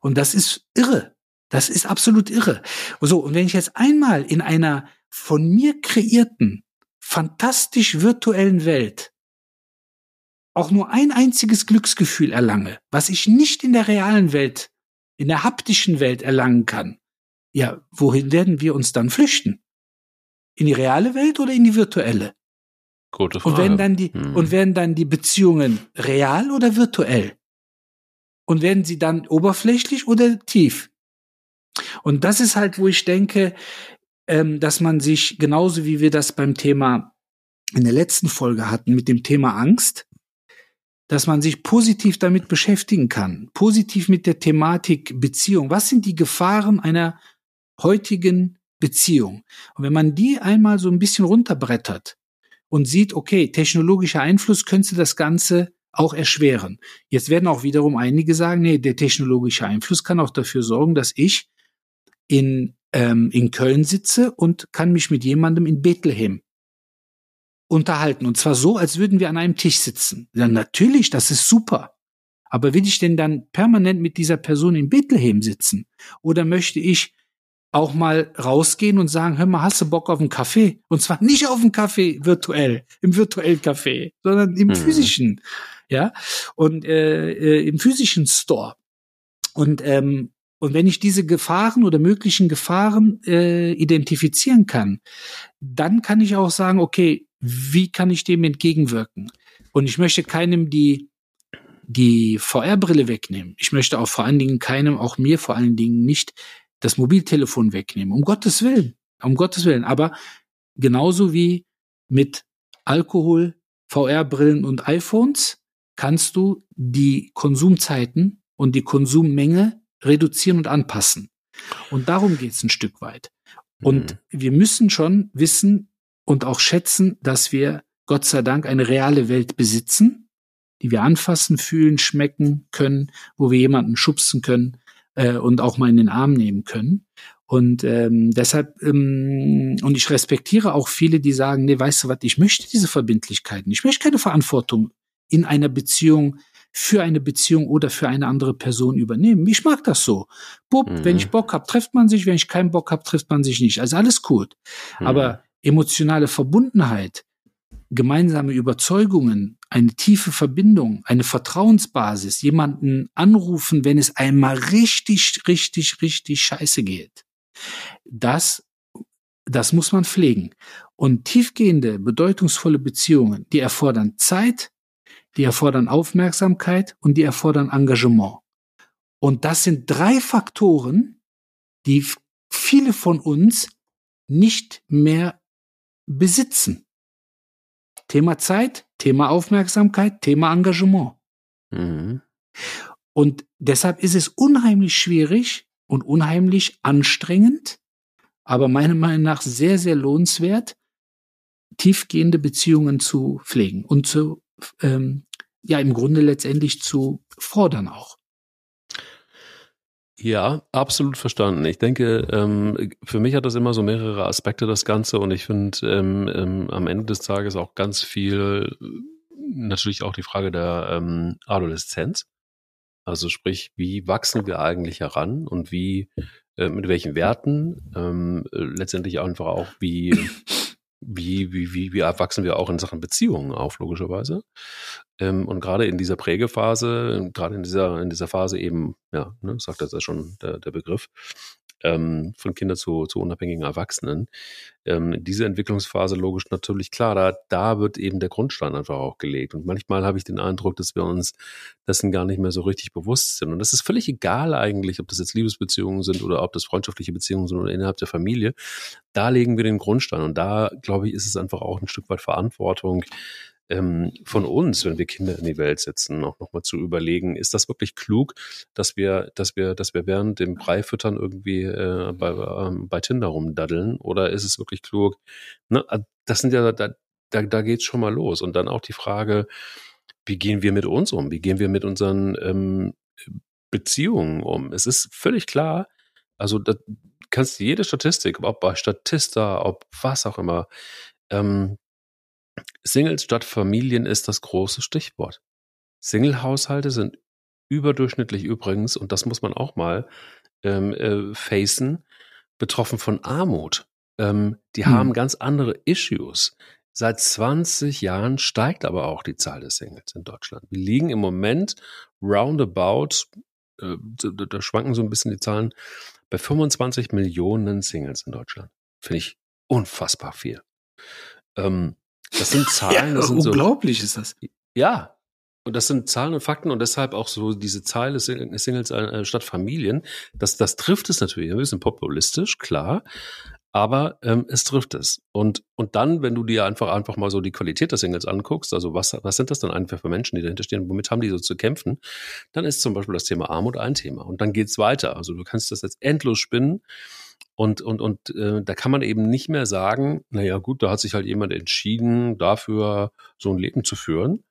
Und das ist irre. Das ist absolut irre. So, und wenn ich jetzt einmal in einer von mir kreierten, fantastisch virtuellen Welt auch nur ein einziges Glücksgefühl erlange, was ich nicht in der realen Welt, in der haptischen Welt erlangen kann, ja, wohin werden wir uns dann flüchten? In die reale Welt oder in die virtuelle? Gute Frage. Und werden dann die, hm. und werden dann die Beziehungen real oder virtuell? Und werden sie dann oberflächlich oder tief? Und das ist halt, wo ich denke, ähm, dass man sich genauso wie wir das beim Thema in der letzten Folge hatten mit dem Thema Angst, dass man sich positiv damit beschäftigen kann, positiv mit der Thematik Beziehung. Was sind die Gefahren einer heutigen Beziehung? Und wenn man die einmal so ein bisschen runterbrettert und sieht, okay, technologischer Einfluss könnte das Ganze auch erschweren. Jetzt werden auch wiederum einige sagen, nee, der technologische Einfluss kann auch dafür sorgen, dass ich in, ähm, in Köln sitze und kann mich mit jemandem in Bethlehem unterhalten. Und zwar so, als würden wir an einem Tisch sitzen. Ja, natürlich, das ist super. Aber will ich denn dann permanent mit dieser Person in Bethlehem sitzen? Oder möchte ich auch mal rausgehen und sagen, hör mal, hast du Bock auf einen Kaffee? Und zwar nicht auf einen Kaffee virtuell, im virtuellen Kaffee, sondern im mhm. physischen, ja, und äh, äh, im physischen Store. Und ähm, und wenn ich diese Gefahren oder möglichen Gefahren äh, identifizieren kann, dann kann ich auch sagen, okay, wie kann ich dem entgegenwirken? Und ich möchte keinem die, die VR-Brille wegnehmen. Ich möchte auch vor allen Dingen keinem, auch mir vor allen Dingen nicht das Mobiltelefon wegnehmen. Um Gottes Willen. Um Gottes Willen. Aber genauso wie mit Alkohol, VR-Brillen und iPhones kannst du die Konsumzeiten und die Konsummenge reduzieren und anpassen. Und darum geht es ein Stück weit. Und mhm. wir müssen schon wissen, und auch schätzen, dass wir Gott sei Dank eine reale Welt besitzen, die wir anfassen, fühlen, schmecken können, wo wir jemanden schubsen können äh, und auch mal in den Arm nehmen können. Und ähm, deshalb, ähm, und ich respektiere auch viele, die sagen, nee, weißt du was, ich möchte diese Verbindlichkeiten, ich möchte keine Verantwortung in einer Beziehung für eine Beziehung oder für eine andere Person übernehmen. Ich mag das so. Bub, mhm. wenn ich Bock hab, trifft man sich, wenn ich keinen Bock hab, trifft man sich nicht. Also alles gut. Mhm. Aber emotionale Verbundenheit, gemeinsame Überzeugungen, eine tiefe Verbindung, eine Vertrauensbasis, jemanden anrufen, wenn es einmal richtig, richtig, richtig scheiße geht. Das, das muss man pflegen. Und tiefgehende, bedeutungsvolle Beziehungen, die erfordern Zeit, die erfordern Aufmerksamkeit und die erfordern Engagement. Und das sind drei Faktoren, die viele von uns nicht mehr besitzen. Thema Zeit, Thema Aufmerksamkeit, Thema Engagement. Mhm. Und deshalb ist es unheimlich schwierig und unheimlich anstrengend, aber meiner Meinung nach sehr, sehr lohnenswert, tiefgehende Beziehungen zu pflegen und zu, ähm, ja, im Grunde letztendlich zu fordern auch. Ja, absolut verstanden. Ich denke, ähm, für mich hat das immer so mehrere Aspekte, das Ganze. Und ich finde ähm, ähm, am Ende des Tages auch ganz viel, natürlich auch die Frage der ähm, Adoleszenz. Also sprich, wie wachsen wir eigentlich heran und wie, äh, mit welchen Werten, ähm, letztendlich einfach auch, wie *laughs* wie, wie, wie, wie wachsen wir auch in Sachen Beziehungen auf, logischerweise. Ähm, und gerade in dieser Prägephase, gerade in dieser, in dieser Phase eben, ja, ne, sagt das ja schon der, der Begriff, ähm, von Kindern zu, zu unabhängigen Erwachsenen. Ähm, diese Entwicklungsphase logisch natürlich klar, da, da wird eben der Grundstein einfach auch gelegt. Und manchmal habe ich den Eindruck, dass wir uns dessen gar nicht mehr so richtig bewusst sind. Und das ist völlig egal eigentlich, ob das jetzt Liebesbeziehungen sind oder ob das freundschaftliche Beziehungen sind oder innerhalb der Familie. Da legen wir den Grundstein. Und da, glaube ich, ist es einfach auch ein Stück weit Verantwortung, ähm, von uns, wenn wir Kinder in die Welt setzen, auch nochmal zu überlegen, ist das wirklich klug, dass wir, dass wir, dass wir während dem Breifüttern irgendwie äh, bei, äh, bei Tinder rumdaddeln? Oder ist es wirklich klug? Ne? Ah, das sind ja, da, da, da geht's schon mal los. Und dann auch die Frage, wie gehen wir mit uns um? Wie gehen wir mit unseren ähm, Beziehungen um? Es ist völlig klar, also da kannst du jede Statistik, ob bei Statista, ob was auch immer, ähm, Singles statt Familien ist das große Stichwort. Single-Haushalte sind überdurchschnittlich übrigens, und das muss man auch mal ähm, äh, facen, betroffen von Armut. Ähm, die hm. haben ganz andere Issues. Seit 20 Jahren steigt aber auch die Zahl der Singles in Deutschland. Wir liegen im Moment roundabout, äh, da, da schwanken so ein bisschen die Zahlen, bei 25 Millionen Singles in Deutschland. Finde ich unfassbar viel. Ähm, das sind *laughs* Zahlen. Das sind unglaublich so, ist das. Ja. Und das sind Zahlen und Fakten und deshalb auch so diese Zeile Singles äh, statt Familien. Das, das trifft es natürlich ein bisschen populistisch, klar. Aber ähm, es trifft es. Und, und dann, wenn du dir einfach einfach mal so die Qualität der Singles anguckst, also was, was sind das dann einfach für Menschen, die dahinter stehen, womit haben die so zu kämpfen, dann ist zum Beispiel das Thema Armut ein Thema. Und dann geht's weiter. Also du kannst das jetzt endlos spinnen. Und, und, und äh, da kann man eben nicht mehr sagen, naja gut, da hat sich halt jemand entschieden, dafür so ein Leben zu führen,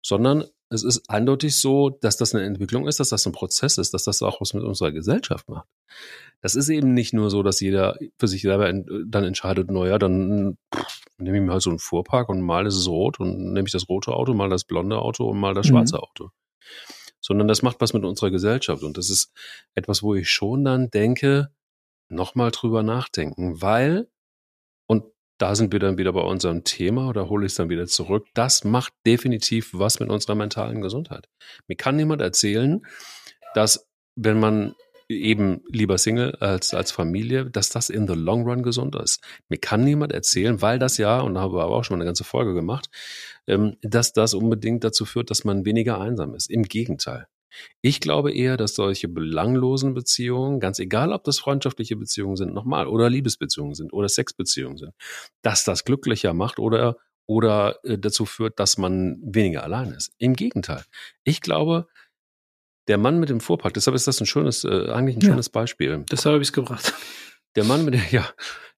sondern es ist eindeutig so, dass das eine Entwicklung ist, dass das ein Prozess ist, dass das auch was mit unserer Gesellschaft macht. Das ist eben nicht nur so, dass jeder für sich selber dann entscheidet, naja, dann pff, nehme ich mir halt so einen Fuhrpark und mal ist es rot und nehme ich das rote Auto, mal das blonde Auto und mal das mhm. schwarze mhm. Auto. Sondern das macht was mit unserer Gesellschaft. Und das ist etwas, wo ich schon dann denke, nochmal drüber nachdenken, weil, und da sind wir dann wieder bei unserem Thema oder hole ich es dann wieder zurück, das macht definitiv was mit unserer mentalen Gesundheit. Mir kann niemand erzählen, dass wenn man eben lieber Single als, als Familie, dass das in the long run gesund ist. Mir kann niemand erzählen, weil das ja, und da haben wir aber auch schon mal eine ganze Folge gemacht, ähm, dass das unbedingt dazu führt, dass man weniger einsam ist. Im Gegenteil. Ich glaube eher, dass solche belanglosen Beziehungen, ganz egal, ob das freundschaftliche Beziehungen sind, nochmal, oder Liebesbeziehungen sind oder Sexbeziehungen sind, dass das glücklicher macht oder, oder äh, dazu führt, dass man weniger allein ist. Im Gegenteil. Ich glaube, der Mann mit dem Fuhrpark, deshalb ist das ein schönes, äh, eigentlich ein ja, schönes Beispiel. Deshalb habe ich es gebracht. Der Mann mit dem, ja,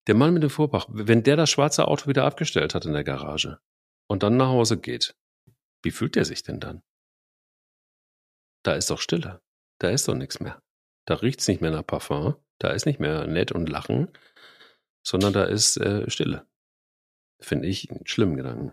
der Mann mit dem Fuhrpark, wenn der das schwarze Auto wieder abgestellt hat in der Garage und dann nach Hause geht, wie fühlt er sich denn dann? Da ist doch Stille. Da ist doch nichts mehr. Da riecht's nicht mehr nach Parfum. Da ist nicht mehr nett und lachen, sondern da ist äh, Stille. Finde ich einen schlimmen Gedanken.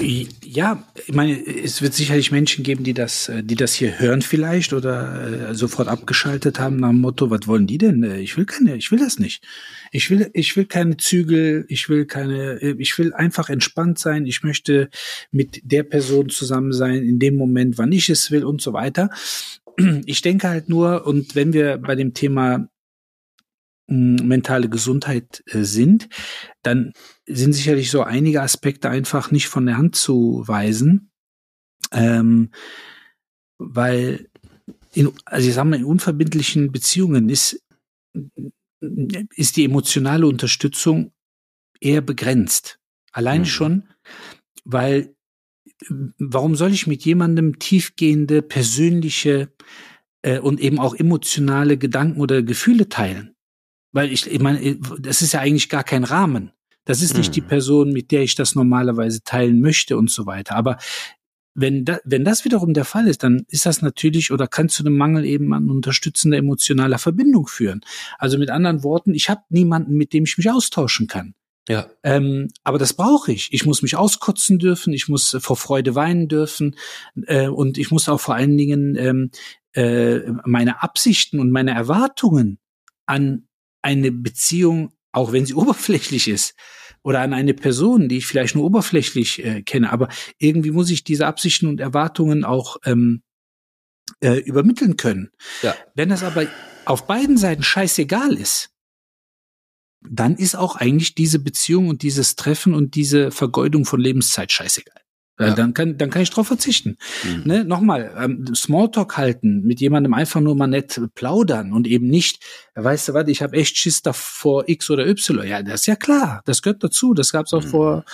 Ja, ich meine, es wird sicherlich Menschen geben, die das, äh, die das hier hören vielleicht oder äh, sofort abgeschaltet haben nach dem Motto, was wollen die denn? Äh, ich will keine, ich will das nicht. Ich will, ich will keine Zügel, ich will keine, ich will einfach entspannt sein. Ich möchte mit der Person zusammen sein in dem Moment, wann ich es will und so weiter. Ich denke halt nur, und wenn wir bei dem Thema mentale Gesundheit sind, dann sind sicherlich so einige Aspekte einfach nicht von der Hand zu weisen. Ähm, weil, in, also ich sag mal, in unverbindlichen Beziehungen ist, ist die emotionale Unterstützung eher begrenzt. Allein mhm. schon, weil warum soll ich mit jemandem tiefgehende persönliche äh, und eben auch emotionale Gedanken oder Gefühle teilen? Weil ich, ich meine, das ist ja eigentlich gar kein Rahmen. Das ist nicht mhm. die Person, mit der ich das normalerweise teilen möchte und so weiter. Aber wenn, da, wenn das wiederum der Fall ist, dann ist das natürlich oder kann zu einem Mangel eben an unterstützender emotionaler Verbindung führen. Also mit anderen Worten, ich habe niemanden, mit dem ich mich austauschen kann. Ja. Ähm, aber das brauche ich. Ich muss mich auskotzen dürfen, ich muss vor Freude weinen dürfen äh, und ich muss auch vor allen Dingen ähm, äh, meine Absichten und meine Erwartungen an eine Beziehung, auch wenn sie *laughs* oberflächlich ist, oder an eine Person, die ich vielleicht nur oberflächlich äh, kenne, aber irgendwie muss ich diese Absichten und Erwartungen auch ähm, äh, übermitteln können. Ja. Wenn das aber auf beiden Seiten scheißegal ist, dann ist auch eigentlich diese Beziehung und dieses Treffen und diese Vergeudung von Lebenszeit scheißegal. Ja. Dann kann, dann kann ich drauf verzichten. Mhm. Ne? Nochmal, ähm, Smalltalk halten, mit jemandem einfach nur mal nett plaudern und eben nicht, weißt du was, ich habe echt Schiss davor X oder Y. Ja, das ist ja klar, das gehört dazu. Das gab es auch mhm. vor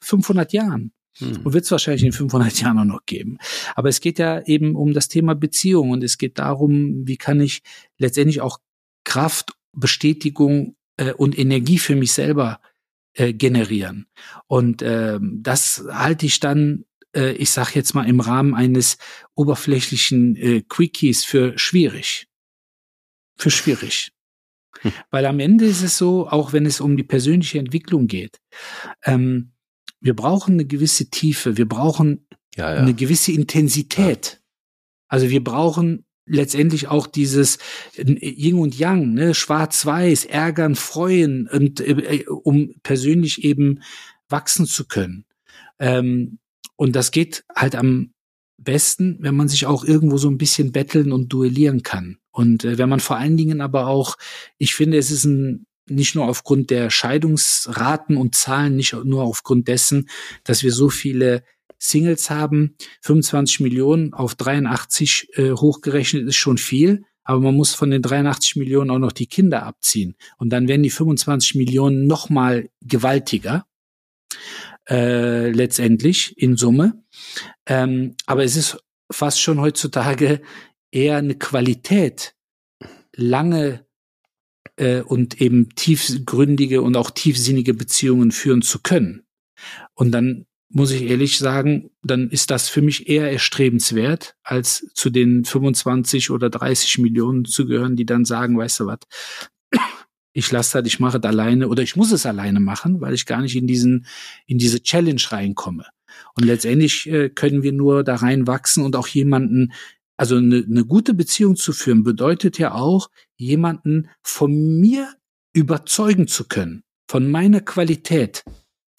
500 Jahren. Mhm. Und wird es wahrscheinlich in 500 Jahren auch noch geben. Aber es geht ja eben um das Thema Beziehung und es geht darum, wie kann ich letztendlich auch Kraft, Bestätigung äh, und Energie für mich selber äh, generieren. Und äh, das halte ich dann, äh, ich sag jetzt mal im Rahmen eines oberflächlichen äh, Quickies für schwierig. Für schwierig. Hm. Weil am Ende ist es so, auch wenn es um die persönliche Entwicklung geht, ähm, wir brauchen eine gewisse Tiefe, wir brauchen ja, ja. eine gewisse Intensität. Ja. Also wir brauchen letztendlich auch dieses Yin und Yang, ne, Schwarz-Weiß, ärgern, freuen und äh, um persönlich eben wachsen zu können. Ähm, und das geht halt am besten, wenn man sich auch irgendwo so ein bisschen betteln und duellieren kann. Und äh, wenn man vor allen Dingen aber auch, ich finde, es ist ein nicht nur aufgrund der Scheidungsraten und Zahlen, nicht nur aufgrund dessen, dass wir so viele Singles haben. 25 Millionen auf 83 äh, hochgerechnet ist schon viel, aber man muss von den 83 Millionen auch noch die Kinder abziehen. Und dann werden die 25 Millionen nochmal gewaltiger, äh, letztendlich in Summe. Ähm, aber es ist fast schon heutzutage eher eine Qualität, lange äh, und eben tiefgründige und auch tiefsinnige Beziehungen führen zu können. Und dann muss ich ehrlich sagen, dann ist das für mich eher erstrebenswert, als zu den 25 oder 30 Millionen zu gehören, die dann sagen, weißt du was, *coughs* ich lasse das, ich mache es alleine oder ich muss es alleine machen, weil ich gar nicht in diesen, in diese Challenge reinkomme. Und letztendlich äh, können wir nur da reinwachsen und auch jemanden, also eine, eine gute Beziehung zu führen, bedeutet ja auch, jemanden von mir überzeugen zu können, von meiner Qualität,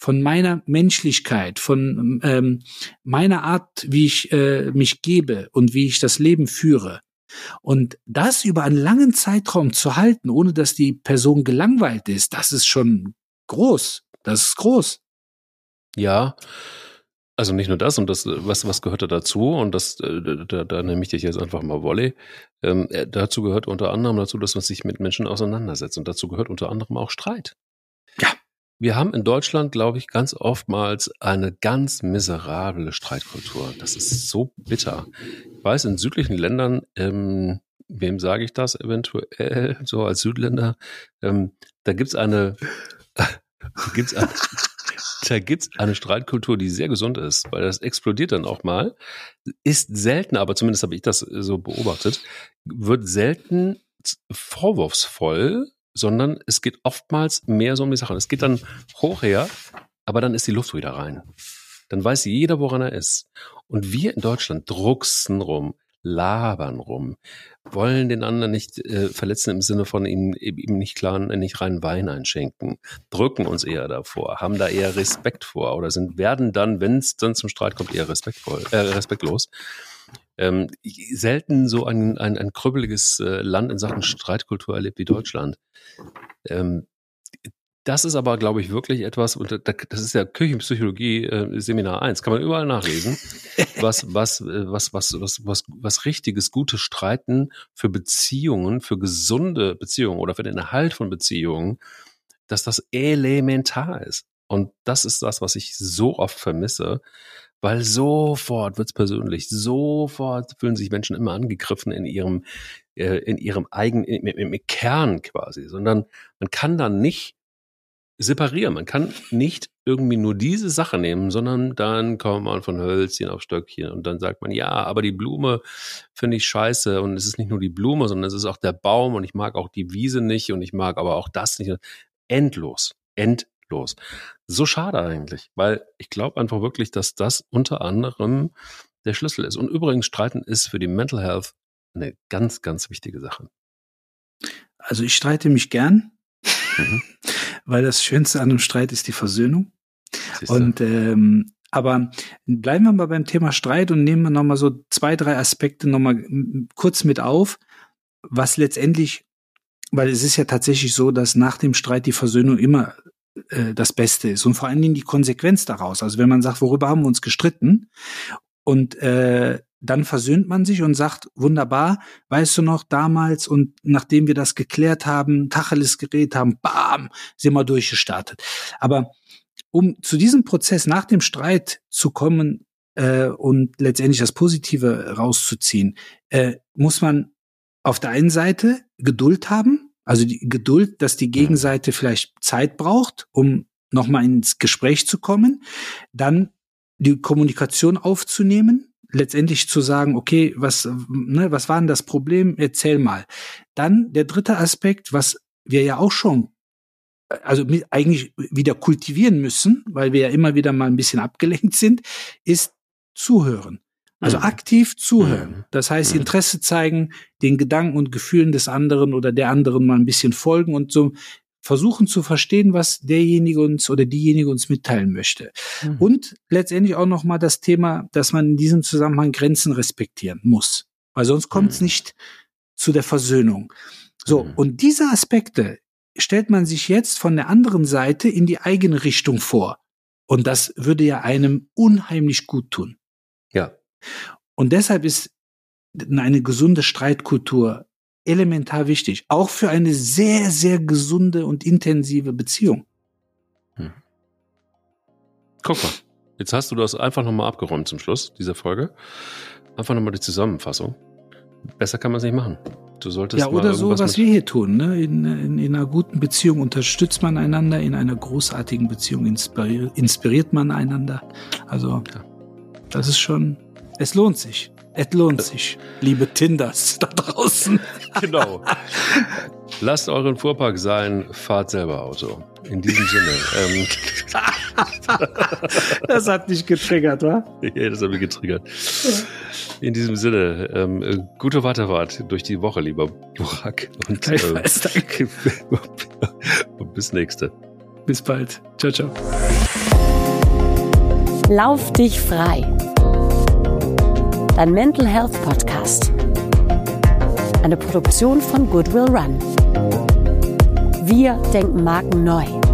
von meiner Menschlichkeit, von ähm, meiner Art, wie ich äh, mich gebe und wie ich das Leben führe. Und das über einen langen Zeitraum zu halten, ohne dass die Person gelangweilt ist, das ist schon groß. Das ist groß. Ja, also nicht nur das und das, was, was gehört da dazu und das, äh, da, da nehme ich dich jetzt einfach mal Wolle. Ähm, äh, dazu gehört unter anderem dazu, dass man sich mit Menschen auseinandersetzt und dazu gehört unter anderem auch Streit. Wir haben in Deutschland, glaube ich, ganz oftmals eine ganz miserable Streitkultur. Das ist so bitter. Ich weiß, in südlichen Ländern, ähm, wem sage ich das eventuell, *laughs* so als Südländer, ähm, da gibt's eine, *laughs* gibt's eine, *laughs* da gibt's eine Streitkultur, die sehr gesund ist, weil das explodiert dann auch mal. Ist selten, aber zumindest habe ich das so beobachtet, wird selten vorwurfsvoll sondern es geht oftmals mehr so um die Sachen. Es geht dann hoch her, aber dann ist die Luft wieder rein. Dann weiß jeder, woran er ist. Und wir in Deutschland drucksen rum, labern rum, wollen den anderen nicht äh, verletzen im Sinne von ihm, ihm nicht klaren, nicht reinen Wein einschenken, drücken uns eher davor, haben da eher Respekt vor oder sind, werden dann, wenn es dann zum Streit kommt, eher respektvoll, äh, respektlos ähm, selten so ein, ein, ein krüppeliges äh, Land in Sachen Streitkultur erlebt wie Deutschland. Ähm, das ist aber, glaube ich, wirklich etwas, und das ist ja Küchenpsychologie äh, Seminar 1, kann man überall nachlesen, *laughs* was, was, äh, was, was, was, was, was richtiges, gutes Streiten für Beziehungen, für gesunde Beziehungen oder für den Erhalt von Beziehungen, dass das elementar ist. Und das ist das, was ich so oft vermisse, weil sofort wird's persönlich, sofort fühlen sich Menschen immer angegriffen in ihrem, äh, in ihrem eigenen, im, im Kern quasi, sondern man kann dann nicht separieren. Man kann nicht irgendwie nur diese Sache nehmen, sondern dann kommt man von Hölzchen auf Stöckchen und dann sagt man, ja, aber die Blume finde ich scheiße und es ist nicht nur die Blume, sondern es ist auch der Baum und ich mag auch die Wiese nicht und ich mag aber auch das nicht. Endlos, endlos. So schade eigentlich, weil ich glaube einfach wirklich, dass das unter anderem der Schlüssel ist. Und übrigens, Streiten ist für die Mental Health eine ganz, ganz wichtige Sache. Also ich streite mich gern. Mhm. *laughs* weil das Schönste an einem Streit ist die Versöhnung. Und ähm, aber bleiben wir mal beim Thema Streit und nehmen wir nochmal so zwei, drei Aspekte nochmal kurz mit auf, was letztendlich, weil es ist ja tatsächlich so, dass nach dem Streit die Versöhnung immer äh, das Beste ist und vor allen Dingen die Konsequenz daraus. Also wenn man sagt, worüber haben wir uns gestritten und äh, dann versöhnt man sich und sagt, wunderbar, weißt du noch, damals und nachdem wir das geklärt haben, Tacheles geredet haben, bam, sind wir durchgestartet. Aber um zu diesem Prozess nach dem Streit zu kommen äh, und letztendlich das Positive rauszuziehen, äh, muss man auf der einen Seite Geduld haben, also die Geduld, dass die Gegenseite vielleicht Zeit braucht, um nochmal ins Gespräch zu kommen, dann die Kommunikation aufzunehmen, letztendlich zu sagen, okay, was, ne, was war denn das Problem? Erzähl mal. Dann der dritte Aspekt, was wir ja auch schon also eigentlich wieder kultivieren müssen, weil wir ja immer wieder mal ein bisschen *laughs* abgelenkt sind, ist zuhören. Also mhm. aktiv zuhören. Mhm. Das heißt, mhm. Interesse zeigen, den Gedanken und Gefühlen des anderen oder der anderen mal ein bisschen folgen und so versuchen zu verstehen, was derjenige uns oder diejenige uns mitteilen möchte. Mhm. Und letztendlich auch nochmal das Thema, dass man in diesem Zusammenhang Grenzen respektieren muss. Weil sonst kommt es mhm. nicht zu der Versöhnung. So, mhm. und diese Aspekte stellt man sich jetzt von der anderen Seite in die eigene Richtung vor. Und das würde ja einem unheimlich gut tun. Und deshalb ist eine gesunde Streitkultur elementar wichtig. Auch für eine sehr, sehr gesunde und intensive Beziehung. Hm. Guck mal. Jetzt hast du das einfach nochmal abgeräumt zum Schluss dieser Folge. Einfach nochmal die Zusammenfassung. Besser kann man es nicht machen. Du solltest ja, oder so, was wir hier tun. Ne? In, in, in, einer guten Beziehung unterstützt man einander, in einer großartigen Beziehung inspiriert, inspiriert man einander. Also, ja. das ist schon, es lohnt sich. Es lohnt sich, liebe Tinders da draußen. *laughs* Genau. Lasst euren Fuhrpark sein, fahrt selber Auto. In diesem Sinne. Ähm, *laughs* das hat dich getriggert, wa? *laughs* Ja, das hat mich getriggert. In diesem Sinne, ähm, gute Weiterfahrt durch die Woche, lieber Burak. Und, ähm, danke. und bis nächste. Bis bald. Ciao, ciao. Lauf dich frei dein Mental Health Podcast. Eine Produktion von Goodwill Run. Wir denken Marken neu.